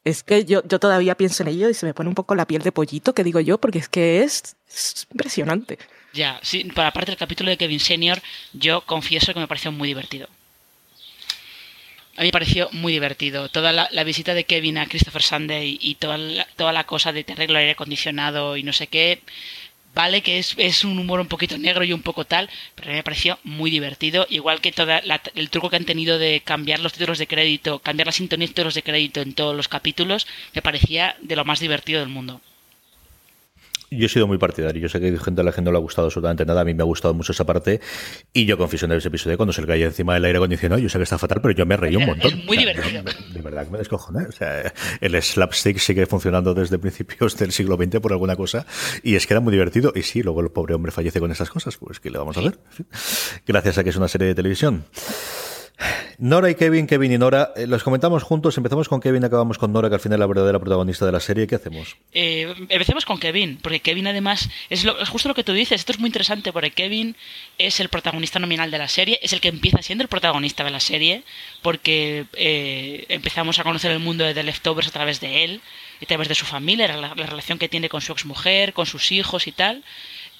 Es que yo, yo todavía pienso en ello y se me pone un poco la piel de pollito, que digo yo, porque es que es, es impresionante. Ya, sí, para parte del capítulo de Kevin Senior, yo confieso que me pareció muy divertido. A mí me pareció muy divertido. Toda la, visita de Kevin a Christopher Sunday y toda la, toda la cosa de te arreglo el aire acondicionado y no sé qué. Vale que es, es, un humor un poquito negro y un poco tal, pero me pareció muy divertido. Igual que todo el truco que han tenido de cambiar los títulos de crédito, cambiar la sintonía de títulos de crédito en todos los capítulos, me parecía de lo más divertido del mundo. Yo he sido muy partidario. Yo sé que gente a la gente no le ha gustado absolutamente nada. A mí me ha gustado mucho esa parte. Y yo confieso en ese episodio cuando se le caía encima del aire acondicionado. Yo sé que está fatal, pero yo me reí un montón. Es muy divertido. O sea, de, verdad que me descojoné. O sea, el slapstick sigue funcionando desde principios del siglo XX por alguna cosa. Y es que era muy divertido. Y sí, luego el pobre hombre fallece con esas cosas. Pues que le vamos a ver. Gracias a que es una serie de televisión. Nora y Kevin, Kevin y Nora, eh, los comentamos juntos. Empezamos con Kevin, acabamos con Nora, que al final es la verdadera protagonista de la serie. ¿Qué hacemos? Eh, empecemos con Kevin, porque Kevin además es, lo, justo lo que tú dices. Esto es muy interesante porque Kevin es el protagonista nominal de la serie, es el que empieza siendo el protagonista de la serie, porque eh, empezamos a conocer el mundo de The Leftovers a través de él, y a través de su familia, la, la relación que tiene con su exmujer, con sus hijos y tal.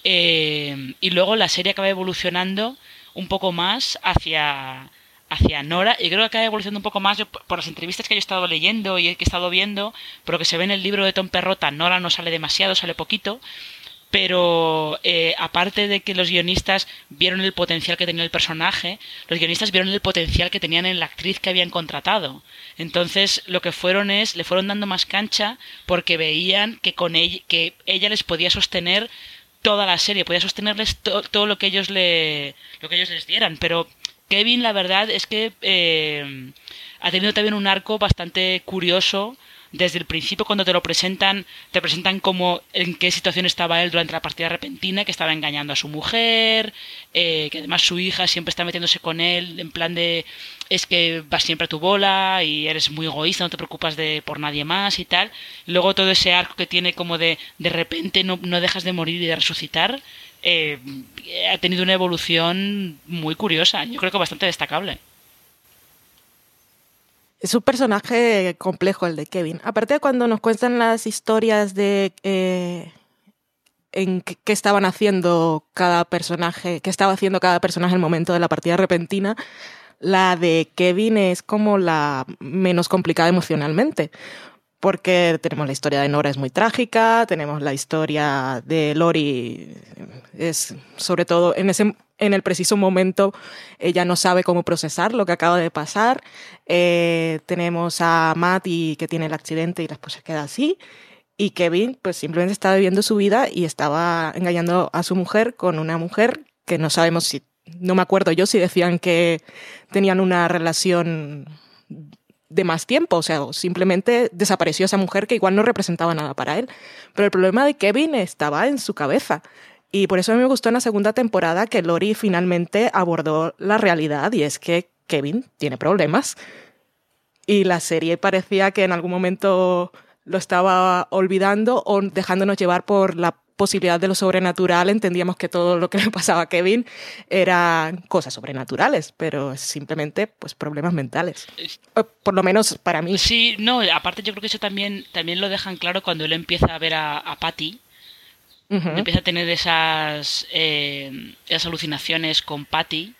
Y luego la serie acaba evolucionando un poco más hacia hacia Nora y creo que acaba evolucionando un poco más yo, por las entrevistas que yo he estado leyendo y que he estado viendo, pero que se ve en el libro de Tom Perrota, Nora no sale demasiado, sale poquito, pero eh, aparte de que los guionistas vieron el potencial que tenía el personaje, los guionistas vieron el potencial que tenían en la actriz que habían contratado. Entonces lo que fueron es, le fueron dando más cancha porque veían que con ella, que ella les podía sostener toda la serie, podía sostenerles to todo lo que ellos le, lo que ellos les dieran, pero Kevin, la verdad es que eh, ha tenido también un arco bastante curioso. Desde el principio, cuando te lo presentan, te presentan como en qué situación estaba él durante la partida repentina, que estaba engañando a su mujer, eh, que además su hija siempre está metiéndose con él, en plan de es que vas siempre a tu bola y eres muy egoísta, no te preocupas de por nadie más y tal. Luego todo ese arco que tiene como de de repente no, no dejas de morir y de resucitar, eh, ha tenido una evolución muy curiosa, yo creo que bastante destacable. Es un personaje complejo el de Kevin. Aparte de cuando nos cuentan las historias de eh, en qué estaban haciendo cada personaje, qué estaba haciendo cada personaje en el momento de la partida repentina, la de Kevin es como la menos complicada emocionalmente porque tenemos la historia de Nora es muy trágica, tenemos la historia de Lori es sobre todo en ese en el preciso momento ella no sabe cómo procesar lo que acaba de pasar. Eh, tenemos a Matty que tiene el accidente y después se queda así. Y Kevin pues simplemente estaba viviendo su vida y estaba engañando a su mujer con una mujer que no sabemos si, no me acuerdo yo si decían que tenían una relación de más tiempo, o sea, simplemente desapareció esa mujer que igual no representaba nada para él. Pero el problema de Kevin estaba en su cabeza. Y por eso a mí me gustó en la segunda temporada que Lori finalmente abordó la realidad y es que Kevin tiene problemas. Y la serie parecía que en algún momento lo estaba olvidando o dejándonos llevar por la posibilidad de lo sobrenatural, entendíamos que todo lo que le pasaba a Kevin eran cosas sobrenaturales, pero simplemente pues problemas mentales. Por lo menos para mí. Sí, no, aparte yo creo que eso también, también lo dejan claro cuando él empieza a ver a, a Patty. Uh -huh. Empieza a tener esas, eh, esas alucinaciones con Patty.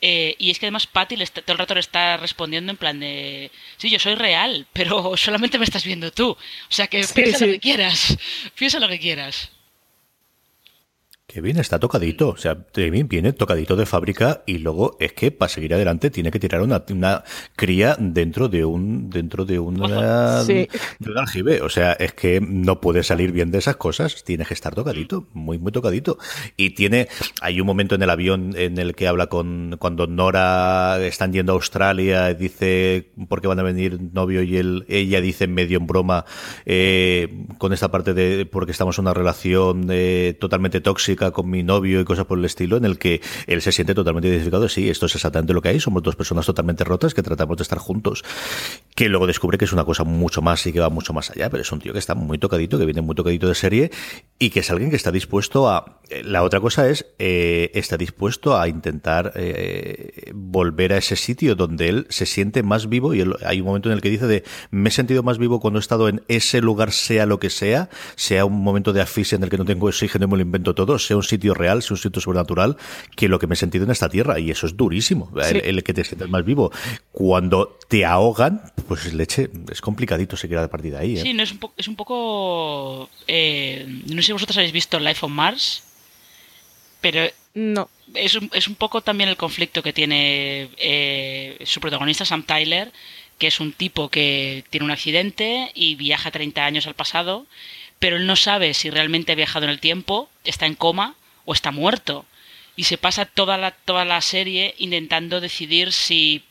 Eh, y es que además Patty le está, todo el rato le está respondiendo en plan de sí, yo soy real, pero solamente me estás viendo tú. O sea que sí, piensa sí. lo que quieras. Piensa lo que quieras. Kevin está tocadito, o sea, Kevin viene tocadito de fábrica y luego es que para seguir adelante tiene que tirar una, una cría dentro de un dentro de una Sí. de un aljibe, o sea, es que no puede salir bien de esas cosas, tiene que estar tocadito, muy muy tocadito. Y tiene hay un momento en el avión en el que habla con cuando Nora están yendo a Australia, dice por qué van a venir novio y él ella dice medio en broma eh, con esta parte de porque estamos en una relación eh, totalmente tóxica con mi novio y cosas por el estilo, en el que él se siente totalmente identificado. Sí, esto es exactamente lo que hay. Somos dos personas totalmente rotas que tratamos de estar juntos. Que luego descubre que es una cosa mucho más y que va mucho más allá. Pero es un tío que está muy tocadito, que viene muy tocadito de serie y que es alguien que está dispuesto a. eh, La otra cosa es, eh, está dispuesto a intentar eh, volver a ese sitio donde él se siente más vivo. Y hay un momento en el que dice de me he sentido más vivo cuando he estado en ese lugar, sea lo que sea, sea un momento de asfixia en el que no tengo oxígeno y me lo invento todo, sea un sitio real, sea un sitio sobrenatural, que lo que me he sentido en esta tierra. Y eso es durísimo, Sí. el, el que te sientes más vivo. Cuando te ahogan, pues leche, es complicadito seguir a partir de ahí. ¿eh? Sí, no, es, un po- es un poco... eh, no sé si vosotros habéis visto Life on Mars, pero No. es un, es un poco también el conflicto que tiene eh, su protagonista, Sam Tyler, que es un tipo que tiene un accidente y viaja 30 años al pasado, pero él no sabe si realmente ha viajado en el tiempo, está en coma o está muerto. Y se pasa toda la, toda la serie intentando decidir si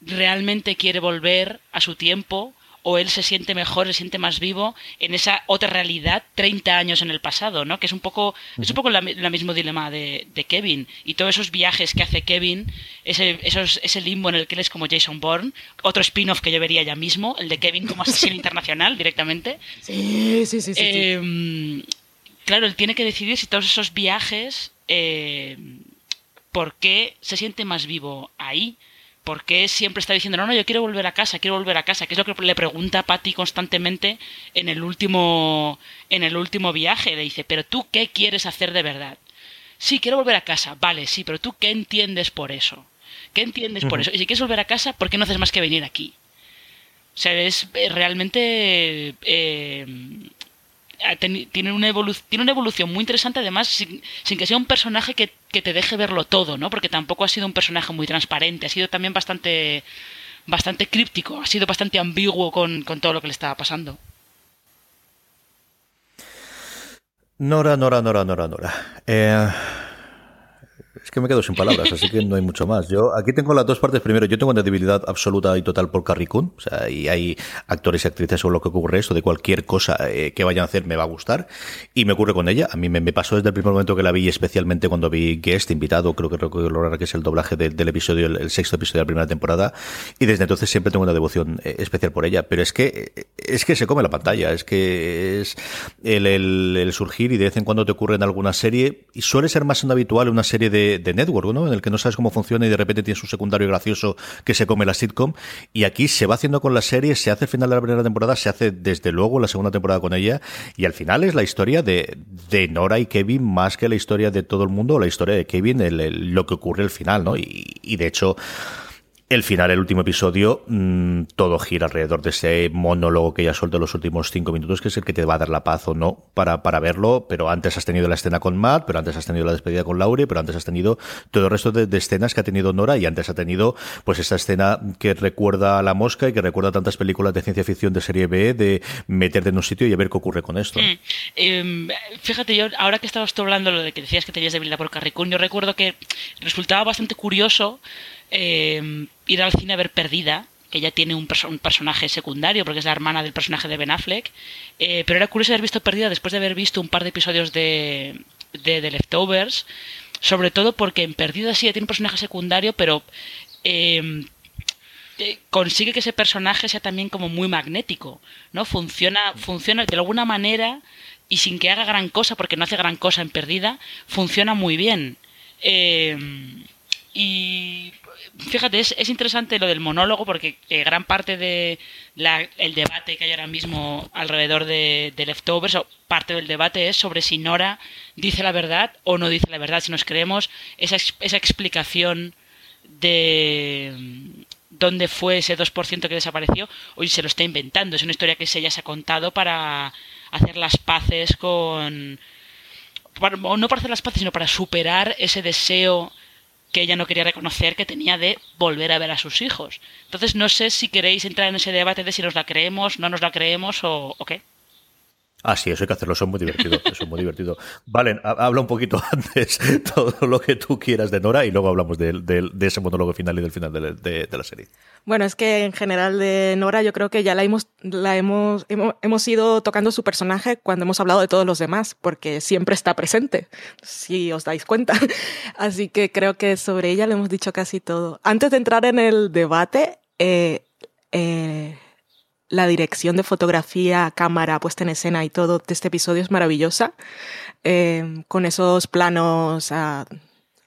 realmente quiere volver a su tiempo o él se siente mejor, se siente más vivo en esa otra realidad 30 años en el pasado, ¿no? Que es un poco es un poco la, la mismo dilema de, de Kevin y todos esos viajes que hace Kevin, ese esos, ese limbo en el que él es como Jason Bourne, otro spin-off que yo vería ya mismo, el de Kevin como asesino internacional directamente. Sí, sí, sí, sí. sí. Eh, claro, él tiene que decidir si todos esos viajes, eh, ¿por qué se siente más vivo ahí? ¿Por qué siempre está diciendo, no, no, yo quiero volver a casa, quiero volver a casa? Que es lo que le pregunta a Patty constantemente en el último, en el último viaje. Le dice, pero tú qué quieres hacer de verdad? Sí, quiero volver a casa. Vale, sí, pero tú qué entiendes por eso? ¿Qué entiendes por eso? Y si quieres volver a casa, ¿por qué no haces más que venir aquí? O sea, es eh, realmente eh, tiene una, evolución muy interesante, además, sin, que sea un personaje que, que te deje verlo todo, ¿no? Porque tampoco ha sido un personaje muy transparente, ha sido también bastante bastante críptico, ha sido bastante ambiguo con, con todo lo que le estaba pasando. Nora, Nora, Nora, Nora, Nora. Eh, es que me quedo sin palabras, así que no hay mucho más. Yo aquí tengo las dos partes. Primero, yo tengo una debilidad absoluta y total por Carrie Coon. O sea, y hay actores y actrices sobre lo que ocurre esto, de cualquier cosa eh, que vayan a hacer me va a gustar. Y me ocurre con ella. A mí me, pasó desde el primer momento que la vi, especialmente cuando vi Guest, invitado, creo que recuerdo que es el doblaje de- del episodio, el, sexto episodio de la primera temporada. Y desde entonces siempre tengo una devoción eh, especial por ella. Pero es que, eh, es que se come la pantalla. Es que es el, surgir y de vez en cuando te ocurre en alguna serie. Y suele ser más habitual una serie de, de network, ¿no? En el que no sabes cómo funciona y de repente tienes un secundario gracioso que se come la sitcom. Y aquí se va haciendo con la serie, se hace el final de la primera temporada, se hace desde luego la segunda temporada con ella. Y al final es la historia de, de Nora y Kevin más que la historia de todo el mundo, la historia de Kevin, el- lo que ocurre al final, ¿no? Y, y de hecho, el final, el último episodio, mm, todo gira alrededor de ese monólogo que ya suelto en los últimos cinco minutos, que es el que te va a dar la paz o no para, para verlo. Pero antes has tenido la escena con Matt, pero antes has tenido la despedida con Laurie, pero antes has tenido todo el resto de, escenas que ha tenido Nora y antes ha tenido pues esta escena que recuerda a la mosca y que recuerda a tantas películas de ciencia ficción de serie B de meterte en un sitio y a ver qué ocurre con esto. Mm. Eh, fíjate, yo ahora que estabas tú hablando lo de que decías que tenías debilidad por Carrie Coon, yo recuerdo que resultaba bastante curioso eh, ir al cine a ver Perdida, que ella tiene un, perso- un personaje secundario, porque es la hermana del personaje de Ben Affleck, eh, pero era curioso haber visto Perdida después de haber visto un par de episodios de, de The Leftovers, sobre todo porque en Perdida sí tiene un personaje secundario, pero... eh, eh, consigue que ese personaje sea también como muy magnético, ¿no? Funciona, funciona de alguna manera y sin que haga gran cosa, porque no hace gran cosa en perdida, funciona muy bien. Eh, y fíjate, es, es interesante lo del monólogo, porque eh, gran parte de debate que hay ahora mismo alrededor de, Leftovers, o parte del debate es sobre si Nora dice la verdad o no dice la verdad, si nos creemos esa, esa explicación de mm, dónde fue ese 2% que desapareció, hoy se lo está inventando. Es una historia que se ya se ha contado para hacer las paces con no para hacer las paces, sino para superar ese deseo que ella no quería reconocer que tenía de volver a ver a sus hijos. Entonces no sé si queréis entrar en ese debate de si nos la creemos, no nos la creemos o, o qué. Ah, sí, eso hay que hacerlo, eso es muy divertido, eso es muy divertido. Valen, ha- habla un poquito antes todo lo que tú quieras de Nora y luego hablamos de, ese monólogo final y del final de, la- serie. Bueno, es que en general de Nora yo creo que ya la hemos, la hemos, hemos ido tocando su personaje cuando hemos hablado de todos los demás, porque siempre está presente, si os dais cuenta. Así que creo que sobre ella le hemos dicho casi todo. Antes de entrar en el debate, eh, eh, la dirección de fotografía, cámara, puesta en escena y todo de este episodio es maravillosa, eh, con esos planos ah,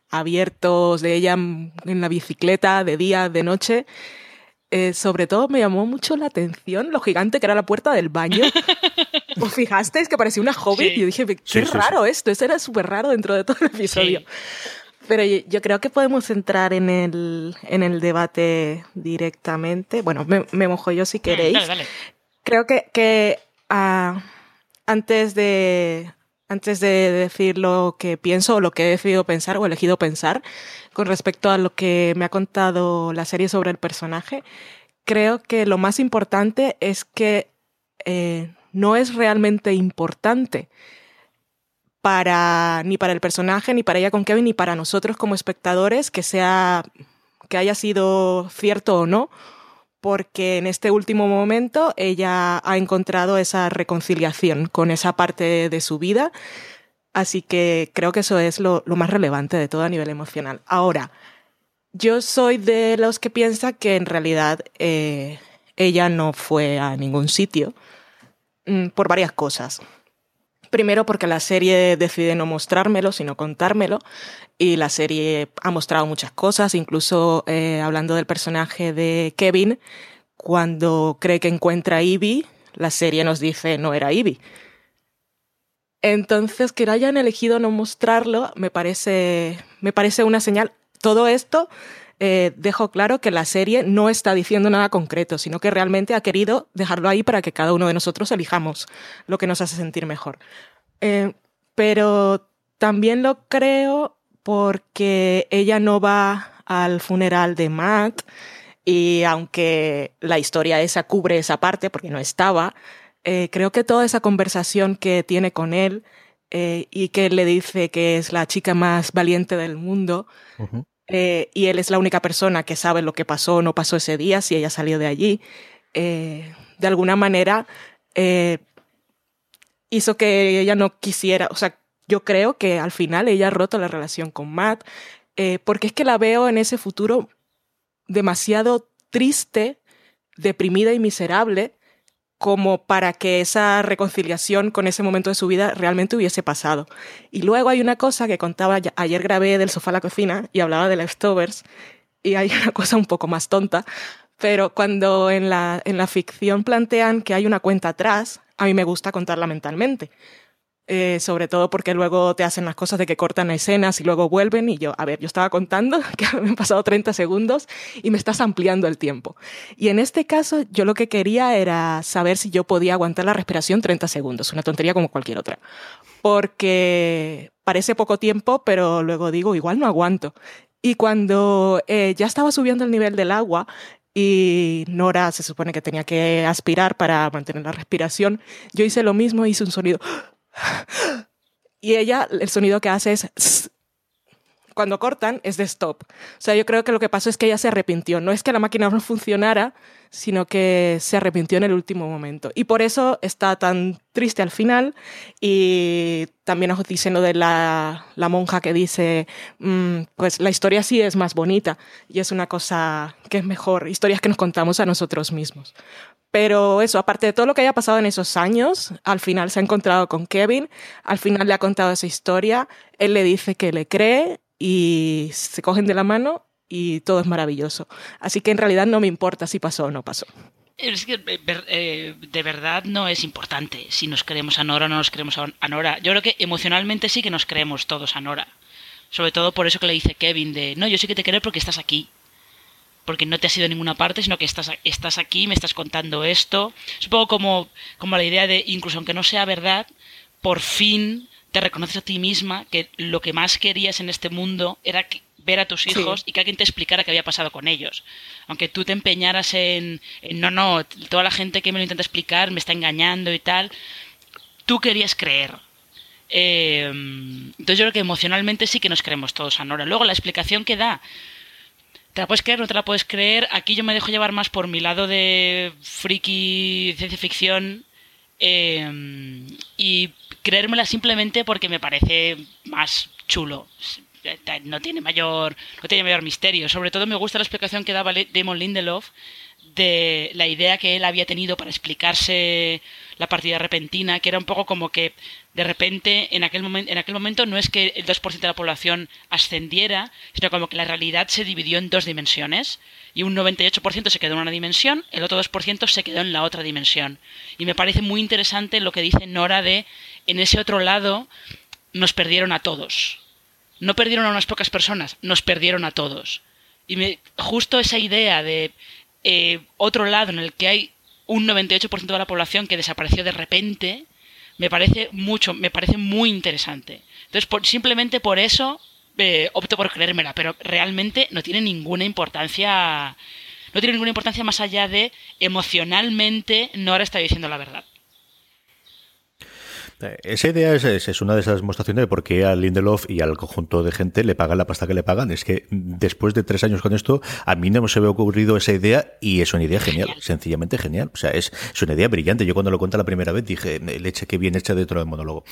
abiertos de ella en la bicicleta, de día, de noche. Eh, sobre todo me llamó mucho la atención lo gigante que era la puerta del baño. ¿Os fijasteis que parecía una hobbit? Sí. Y yo dije, qué Sí, sí, raro esto, esto era súper raro dentro de todo el episodio. Pero yo, yo creo que podemos entrar en el, en el debate directamente. Bueno, me, me mojo yo si queréis. Dale, dale. Creo que, que ah, antes de antes de decir lo que pienso o lo que he decidido pensar o elegido pensar con respecto a lo que me ha contado la serie sobre el personaje, creo que lo más importante es que eh, no es realmente importante para ni para el personaje ni para ella con Kevin ni para nosotros como espectadores que sea que haya sido cierto o no porque en este último momento ella ha encontrado esa reconciliación con esa parte de su vida. Así que creo que eso es lo, más relevante de todo a nivel emocional. Ahora, yo soy de los que piensa que en realidad eh, ella no fue a ningún sitio mm, por varias cosas. Primero porque la serie decide no mostrármelo, sino contármelo. Y la serie ha mostrado muchas cosas, incluso eh, hablando del personaje de Kevin, cuando cree que encuentra a Ivy, la serie nos dice no era Ivy. Entonces, que hayan elegido no mostrarlo me parece, me parece una señal. Todo esto eh, dejo claro que la serie no está diciendo nada concreto, sino que realmente ha querido dejarlo ahí para que cada uno de nosotros elijamos lo que nos hace sentir mejor. Eh, pero también lo creo porque ella no va al funeral de Matt y aunque la historia esa cubre esa parte porque no estaba, eh, creo que toda esa conversación que tiene con él eh, y que le dice que es la chica más valiente del mundo, eh, y él es la única persona que sabe lo que pasó o no pasó ese día, si ella salió de allí, eh, de alguna manera eh, hizo que ella no quisiera, o sea, yo creo que al final ella ha roto la relación con Matt, porque es que la veo en ese futuro demasiado triste, deprimida y miserable como para que esa reconciliación con ese momento de su vida realmente hubiese pasado. Y luego hay una cosa que contaba, ayer grabé del sofá a la cocina y hablaba de leftovers, y hay una cosa un poco más tonta, pero cuando en la, en la ficción plantean que hay una cuenta atrás, a mí me gusta contarla mentalmente. Eh, sobre todo porque luego te hacen las cosas de que cortan escenas y luego vuelven y yo, a ver, yo estaba contando que han pasado 30 segundos y me estás ampliando el tiempo. Y en este caso yo lo que quería era saber si yo podía aguantar la respiración 30 segundos, una tontería como cualquier otra. Porque parece poco tiempo, pero luego digo, igual no aguanto. Y cuando eh, ya estaba subiendo el nivel del agua y Nora se supone que tenía que aspirar para mantener la respiración, yo hice lo mismo, hice un sonido y ella, el sonido que hace es... Cuando cortan es de stop. O sea, yo creo que lo que pasó es que ella se arrepintió. No es que la máquina no funcionara, sino que se arrepintió en el último momento. Y por eso está tan triste al final. Y también os dicen lo de la, la monja que dice, "Mm, pues la historia sí es más bonita. Y es una cosa que es mejor. Historias que nos contamos a nosotros mismos. Pero eso, aparte de todo lo que haya pasado en esos años, al final se ha encontrado con Kevin, al final le ha contado esa historia, él le dice que le cree y se cogen de la mano y todo es maravilloso. Así que en realidad no me importa si pasó o no pasó. Es que eh, eh, de verdad no es importante si nos creemos a Nora o no nos creemos a Nora. Yo creo que emocionalmente sí que nos creemos todos a Nora. Sobre todo por eso que le dice Kevin de, no, yo sí que te creo porque estás aquí. Porque no te has ido a ninguna parte, sino que estás, estás aquí, me estás contando esto. Es un poco como, como la idea de, incluso aunque no sea verdad, por fin te reconoces a ti misma que lo que más querías en este mundo era que- ver a tus Sí. hijos y que alguien te explicara qué había pasado con ellos. Aunque tú te empeñaras en, en, no, no, toda la gente que me lo intenta explicar me está engañando y tal, tú querías creer. Eh, entonces yo creo que emocionalmente sí que nos creemos todos a Nora. Luego la explicación que da, ¿te la puedes creer? ¿No te la puedes creer? Aquí yo me dejo llevar más por mi lado de friki ciencia ficción eh, y creérmela simplemente porque me parece más chulo. No tiene mayor, no tiene mayor misterio. Sobre todo me gusta la explicación que daba Damon Lindelof de la idea que él había tenido para explicarse la partida repentina, que era un poco como que de repente en aquel, momento en aquel momento no es que el 2% de la población ascendiera, sino como que la realidad se dividió en dos dimensiones y un 98% se quedó en una dimensión, el otro 2% se quedó en la otra dimensión. Y me parece muy interesante lo que dice Nora de en ese otro lado nos perdieron a todos. No perdieron a unas pocas personas, nos perdieron a todos. Y me, justo esa idea de eh, otro lado en el que hay un 98% de la población que desapareció de repente, me parece mucho, me parece muy interesante. Entonces, por- simplemente por eso eh, opto por creérmela, pero realmente no tiene ninguna importancia, no tiene ninguna importancia más allá de emocionalmente Nora está diciendo la verdad. Esa idea es, es- es una de esas demostraciones de por qué a Lindelof y al conjunto de gente le pagan la pasta que le pagan. Es que después de tres años con esto, a mí no se me ha ocurrido esa idea y es una idea genial, sencillamente genial. O sea, es, es una idea brillante. Yo cuando lo conté la primera vez dije, leche, qué bien hecha dentro del monólogo.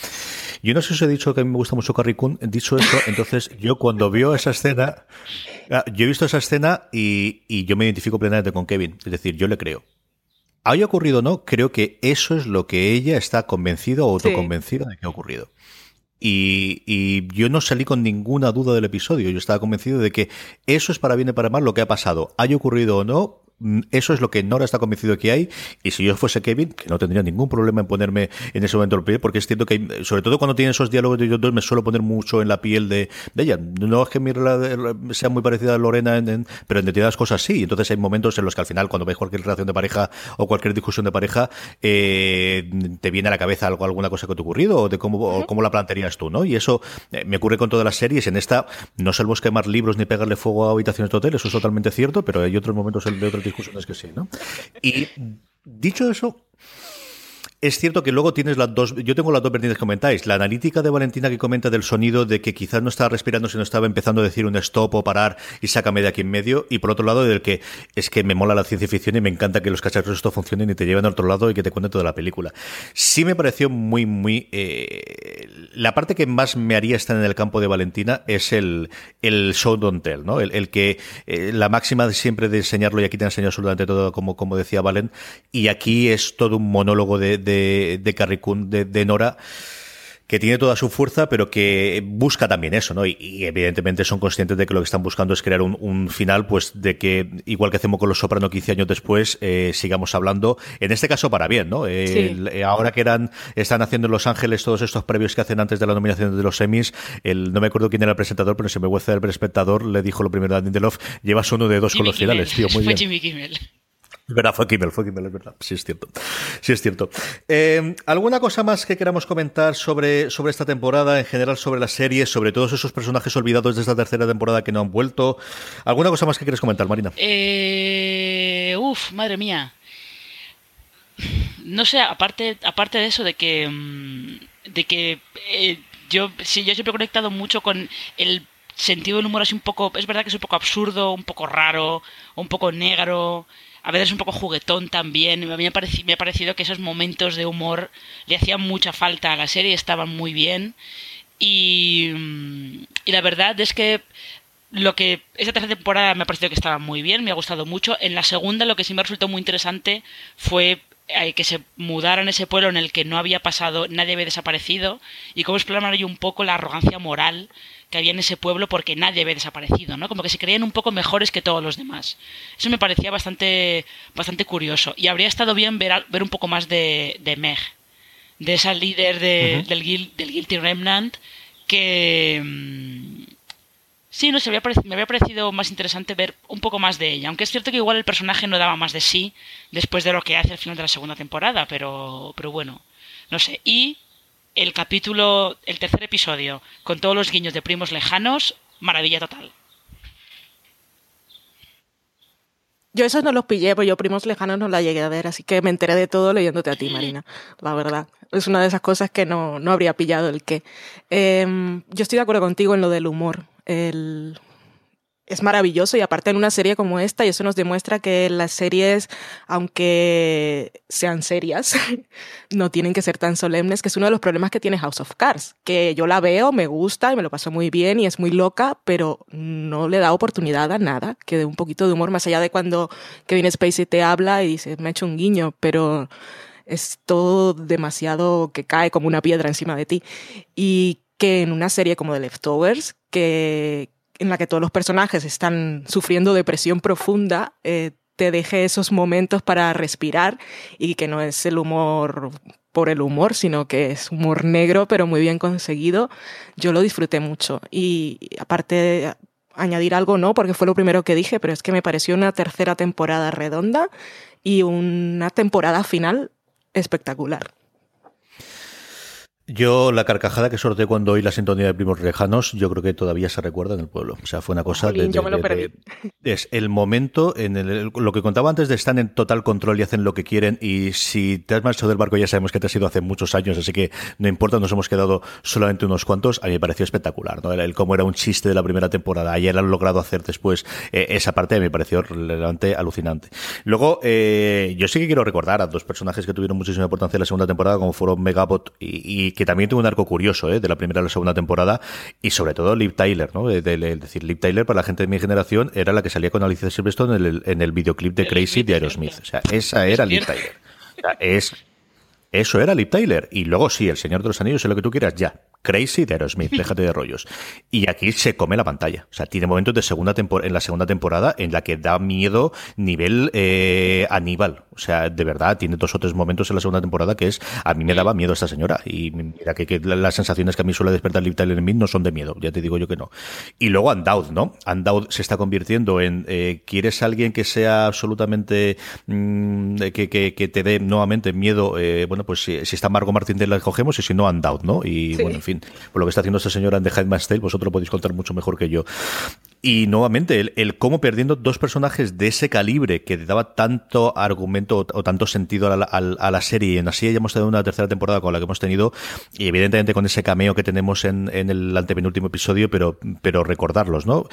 Yo no sé si os he dicho que a mí me gusta mucho Carrie Coon. Dicho esto, entonces yo cuando veo esa escena, ah, yo he visto esa escena y, y yo me identifico plenamente con Kevin. Es decir, yo le creo. Haya ocurrido o no, creo que eso es lo que ella está convencida o Sí. autoconvencida de que ha ocurrido. Y, y yo no salí con ninguna duda del episodio. Yo estaba convencido de que eso es para bien y para mal lo que ha pasado. Haya ocurrido o no, eso es lo que Nora está convencido que hay. Y si yo fuese Kevin, que no tendría ningún problema en ponerme en ese momento el pie, porque es cierto que, hay- sobre todo cuando tienen esos diálogos de ellos dos, me suelo poner mucho en la piel de, de ella. No es que mi rela- sea muy parecida a Lorena, en- en- pero en determinadas cosas sí. Entonces hay momentos en los que al final, cuando ves cualquier relación de pareja o cualquier discusión de pareja, eh, te viene a la cabeza algo, alguna cosa que te ha ocurrido o de cómo, o cómo la plantearías tú, ¿no? Y eso eh, me ocurre con todas las series. En esta no salvo quemar libros ni pegarle fuego a habitaciones de hotel, eso es totalmente cierto, pero hay otros momentos de otras discusiones que sí, ¿no? Y dicho eso, es cierto que luego tienes las dos. Yo tengo las dos vertientes que comentáis. La analítica de Valentina que comenta del sonido, de que quizás no estaba respirando, sino estaba empezando a decir un stop o parar y sácame de aquí en medio. Y por otro lado, del que es que me mola la ciencia ficción y me encanta que los cacharros esto funcionen y te lleven a otro lado y que te cuenten toda la película. Sí me pareció muy, muy. eh, la parte que más me haría estar en el campo de Valentina es el, el show don't tell, ¿no? El, que eh, la máxima de siempre de enseñarlo y aquí te ha enseñado absolutamente todo, como, como decía Valen. Y aquí es todo un monólogo de, de, de de, de Nora que tiene toda su fuerza, pero que busca también eso, ¿no? Y, y evidentemente son conscientes de que lo que están buscando es crear un, un final, pues de que, igual que hacemos con Los Soprano 15 años después, eh, sigamos hablando, en este caso para bien, ¿no? Eh, Sí. el- ahora que eran, están haciendo en Los Ángeles todos estos previos que hacen antes de la nominación de los semis, el, no me acuerdo quién era el presentador, pero se me huele el espectador, le dijo lo primero a Lindelof, llevas uno de dos con los finales, tío, muy Fue bien. Jimmy Kimmel. Es verdad, fue Kimmel, fue Kimmel, es verdad. Sí, es cierto. Sí, es cierto. Eh, ¿Alguna cosa más que queramos comentar sobre, sobre esta temporada, en general sobre la serie, sobre todos esos personajes olvidados de esta tercera temporada que no han vuelto? ¿Alguna cosa más que quieres comentar, Marina? Eh, uf, madre mía. No sé, aparte, aparte de eso, de que, mm, de que eh, yo, sí, yo siempre he conectado mucho con el sentido del humor así un poco, es verdad que es un poco absurdo, un poco raro, un poco negro, a veces un poco juguetón también. Me ha, parecido que esos momentos de humor le hacían mucha falta a la serie, estaban muy bien. Y, y la verdad es que lo que esta tercera temporada me ha parecido que estaba muy bien, me ha gustado mucho. En la segunda lo que sí me resultó muy interesante fue eh, que se mudaran a ese pueblo en el que no había pasado, nadie había desaparecido y cómo exploraron ahí un poco la arrogancia moral que había en ese pueblo porque nadie había desaparecido, ¿no? Como que se creían un poco mejores que todos los demás. Eso me parecía bastante bastante curioso y habría estado bien ver, ver un poco más de, de Meg, de esa líder de- del, Guil- del Guilty Remnant que mm, Sí, no sé, me había, parec- me había parecido más interesante ver un poco más de ella. Aunque es cierto que igual el personaje no daba más de sí después de lo que hace al final de la segunda temporada, pero, pero bueno, no sé. Y el capítulo, el tercer episodio, con todos los guiños de primos lejanos, maravilla total. Yo esos no los pillé, pues yo primos lejanos no la llegué a ver, así que me enteré de todo leyéndote a ti, Marina. La verdad. Es una de esas cosas que no, no habría pillado el qué. Em, yo estoy de acuerdo contigo en lo del humor. El, es maravilloso y aparte en una serie como esta, y eso nos demuestra que las series, aunque sean serias, no tienen que ser tan solemnes, que es uno de los problemas que tiene House of Cards, que yo la veo, me gusta y me lo paso muy bien y es muy loca, pero no le da oportunidad a nada que dé un poquito de humor, más allá de cuando Kevin Spacey te habla y dice, me ha hecho un guiño, pero es todo demasiado que cae como una piedra encima de ti. Y que en una serie como The Leftovers, que, en la que todos los personajes están sufriendo depresión profunda, eh, te deje esos momentos para respirar y que no es el humor por el humor, sino que es humor negro, pero muy bien conseguido. Yo lo disfruté mucho. Y aparte de añadir algo, no, porque fue lo primero que dije, pero es que me pareció una tercera temporada redonda y una temporada final espectacular. Yo, la carcajada que sorteé cuando oí la sintonía de Primos Lejanos, yo creo que todavía se recuerda en el pueblo. O sea, fue una cosa Jolín, de, yo me lo perdí. de- Es el momento en el, lo que contaba antes de estar en total control y hacen lo que quieren. Y si te has marchado del barco, ya sabemos que te has ido hace muchos años, así que no importa, nos hemos quedado solamente unos cuantos. A mí me pareció espectacular, ¿no? El, el cómo era un chiste de la primera temporada. Ayer han logrado hacer después eh, esa parte, me pareció realmente alucinante. Luego, eh, yo sí que quiero recordar a dos personajes que tuvieron muchísima importancia en la segunda temporada, como fueron Megabot y, y que también tuvo un arco curioso, ¿eh? de la primera a la segunda temporada, y sobre todo Liv Tyler, ¿no? Es decir, Liv Tyler, para la gente de mi generación, era la que salía con Alicia Silverstone en el, en el videoclip de Crazy de es Aerosmith. O sea, esa era Es Liv. Tyler. O sea, es, eso era Liv Tyler. Y luego sí, El Señor de los Anillos, sé lo que tú quieras, ya. Crazy de Aerosmith, déjate de rollos. Y aquí se come la pantalla. O sea, tiene momentos de segunda en la segunda temporada en la que da miedo nivel eh, Aníbal. O sea, de verdad, tiene dos o tres momentos en la segunda temporada que es, a mí me daba miedo esta señora. Y mira que, que las sensaciones que a mí suele despertar Liv Tyler en mí no son de miedo, ya te digo yo que no. Y luego Undoubted, ¿no? Undoubted se está convirtiendo en, eh, ¿quieres alguien que sea absolutamente, mm, que, que, que te dé nuevamente miedo? Eh, bueno, pues si, si está Margot Martindale la cogemos y si no Undoubted, ¿no? Y Sí. bueno, en fin, por lo que está haciendo esta señora The Handmaid's Tale, vosotros podéis contar mucho mejor que yo. Y nuevamente, el, el cómo perdiendo dos personajes de ese calibre que daba tanto argumento o, tanto sentido a la, a la- serie, y en así hayamos tenido una tercera temporada con la que hemos tenido, y evidentemente con ese cameo que tenemos en, en el antepenúltimo episodio, pero, pero recordarlos, ¿no?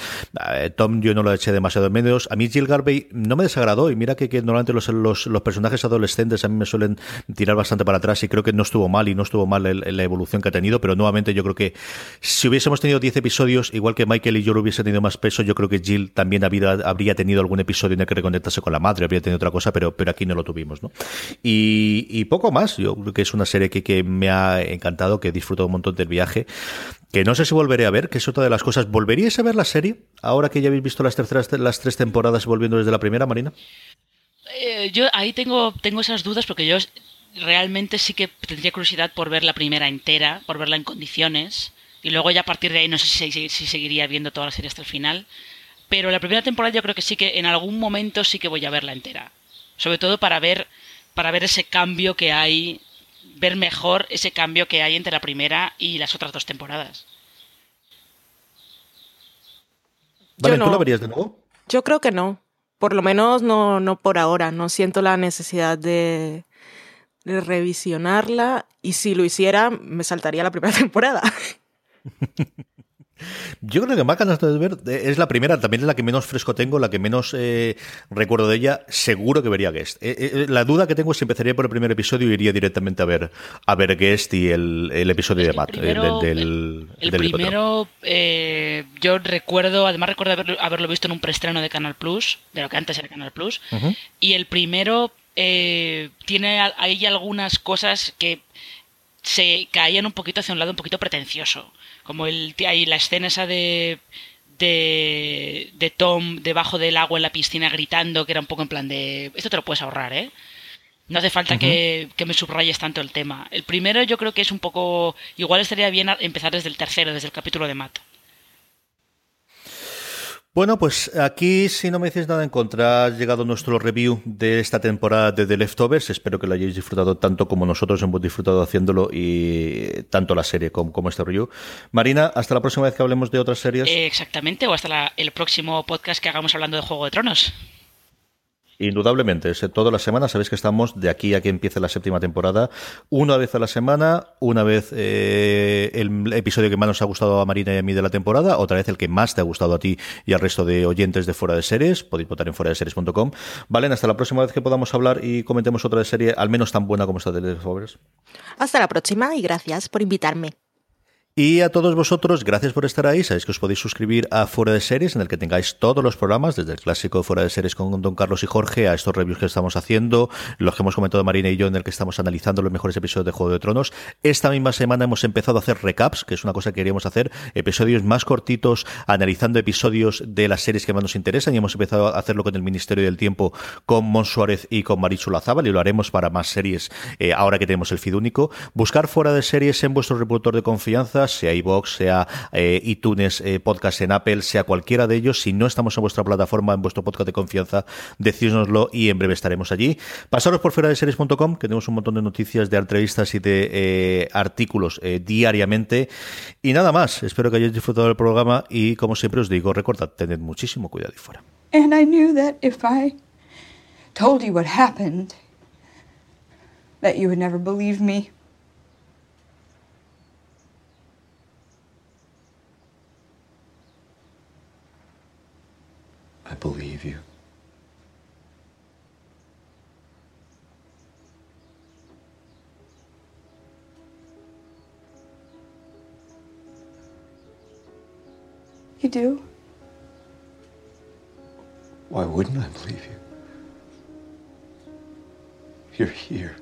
Eh, Tom yo no lo eché demasiado en medios. A mí Jill Garvey no me desagradó, y mira que, que normalmente los, los, los personajes adolescentes a mí me suelen tirar bastante para atrás, y creo que no estuvo mal, y no estuvo mal el- la evolución que ha tenido, pero nuevamente yo creo que si hubiésemos tenido 10 episodios, igual que Michael y yo lo hubiese tenido más peso, yo creo que Jill también habría, habría tenido algún episodio en el que reconectarse con la madre, habría tenido otra cosa, pero, pero aquí no lo tuvimos, ¿no? Y, y poco más, yo creo que es una serie que, que me ha encantado, que he disfrutado un montón del viaje, que no sé si volveré a ver, que es otra de las cosas. ¿Volveríais a ver la serie ahora que ya habéis visto las terceras, las tres temporadas volviendo desde la primera, Marina? Eh, yo ahí tengo, tengo esas dudas porque yo realmente sí que tendría curiosidad por ver la primera entera, por verla en condiciones. Y luego ya a partir de ahí no sé si, seguiría viendo toda la serie hasta el final. Pero la primera temporada yo creo que sí que en algún momento sí que voy a verla entera. Sobre todo para ver, para ver ese cambio que hay, ver mejor ese cambio que hay entre la primera y las otras dos temporadas. Vale, no. ¿tú la verías de nuevo? Yo creo que no. Por lo menos no, no por ahora. No siento la necesidad de, de revisionarla. Y si lo hiciera, me saltaría la primera temporada. Yo creo que más ganas de ver eh, es la primera, también es la que menos fresco tengo, la que menos eh, recuerdo de ella. Seguro que vería Guest. Eh, eh, la duda que tengo es si empezaría por el primer episodio y iría directamente a ver a ver Guest y el, el episodio de Matt, el primero- del, del, el- el del helicóptero. primero, eh, yo recuerdo, además recuerdo haberlo, haberlo visto en un preestreno de Canal Plus, de lo que antes era Canal Plus, y el primero eh, tiene ahí algunas cosas que se caían un poquito hacia un lado un poquito pretencioso, como el ahí la escena esa de de, de Tom debajo del agua en la piscina gritando, que era un poco en plan de esto te lo puedes ahorrar, ¿eh? No hace falta que, que me subrayes tanto el tema. El primero yo creo que es un poco... Igual estaría bien empezar desde el tercero, desde el capítulo de Matt. Bueno, pues aquí, si no me dices nada en contra, ha llegado nuestro review de esta temporada de The Leftovers. Espero que lo hayáis disfrutado tanto como nosotros hemos disfrutado haciéndolo y tanto la serie como, como este review. Marina, hasta la próxima vez que hablemos de otras series. Exactamente, o hasta el próximo podcast que hagamos hablando de Juego de Tronos. Indudablemente, todas las semanas sabéis que estamos de aquí a que empiece la séptima temporada, una vez a la semana, una vez eh, el episodio que más nos ha gustado a Marina y a mí de la temporada, otra vez el que más te ha gustado a ti y al resto de oyentes de Fuera de Series, podéis votar en fuera de series.com. Valen, hasta la próxima vez que podamos hablar y comentemos otra serie, al menos tan buena como esta de The. Hasta la próxima y gracias por invitarme. Y a todos vosotros, gracias por estar ahí. Sabéis que os podéis suscribir a Fuera de Series, en el que tengáis todos los programas, desde el clásico Fuera de Series con Don Carlos y Jorge, a estos reviews que estamos haciendo, los que hemos comentado Marina y yo, en el que estamos analizando los mejores episodios de Juego de Tronos. Esta misma semana hemos empezado a hacer recaps, que es una cosa que queríamos hacer, episodios más cortitos, analizando episodios de las series que más nos interesan, y hemos empezado a hacerlo con el Ministerio del Tiempo, con Mon Suárez y con Marichu Lazábal, y lo haremos para más series eh, ahora que tenemos el feed único. Buscar Fuera de Series en vuestro reproductor de confianza, sea iVoox, sea eh, iTunes, eh, podcast en Apple, sea cualquiera de ellos. Si no estamos en vuestra plataforma, en vuestro podcast de confianza, decídnoslo y en breve estaremos allí. Pasaros por fuera de series.com, que tenemos un montón de noticias, de entrevistas y de eh, artículos diariamente. Y nada más, espero que hayáis disfrutado del programa y como siempre os digo, recordad, tened muchísimo cuidado y fuera. And I knew that if I told you what happened, that you would never believe me. I believe you. You do? Why wouldn't I believe you? You're here.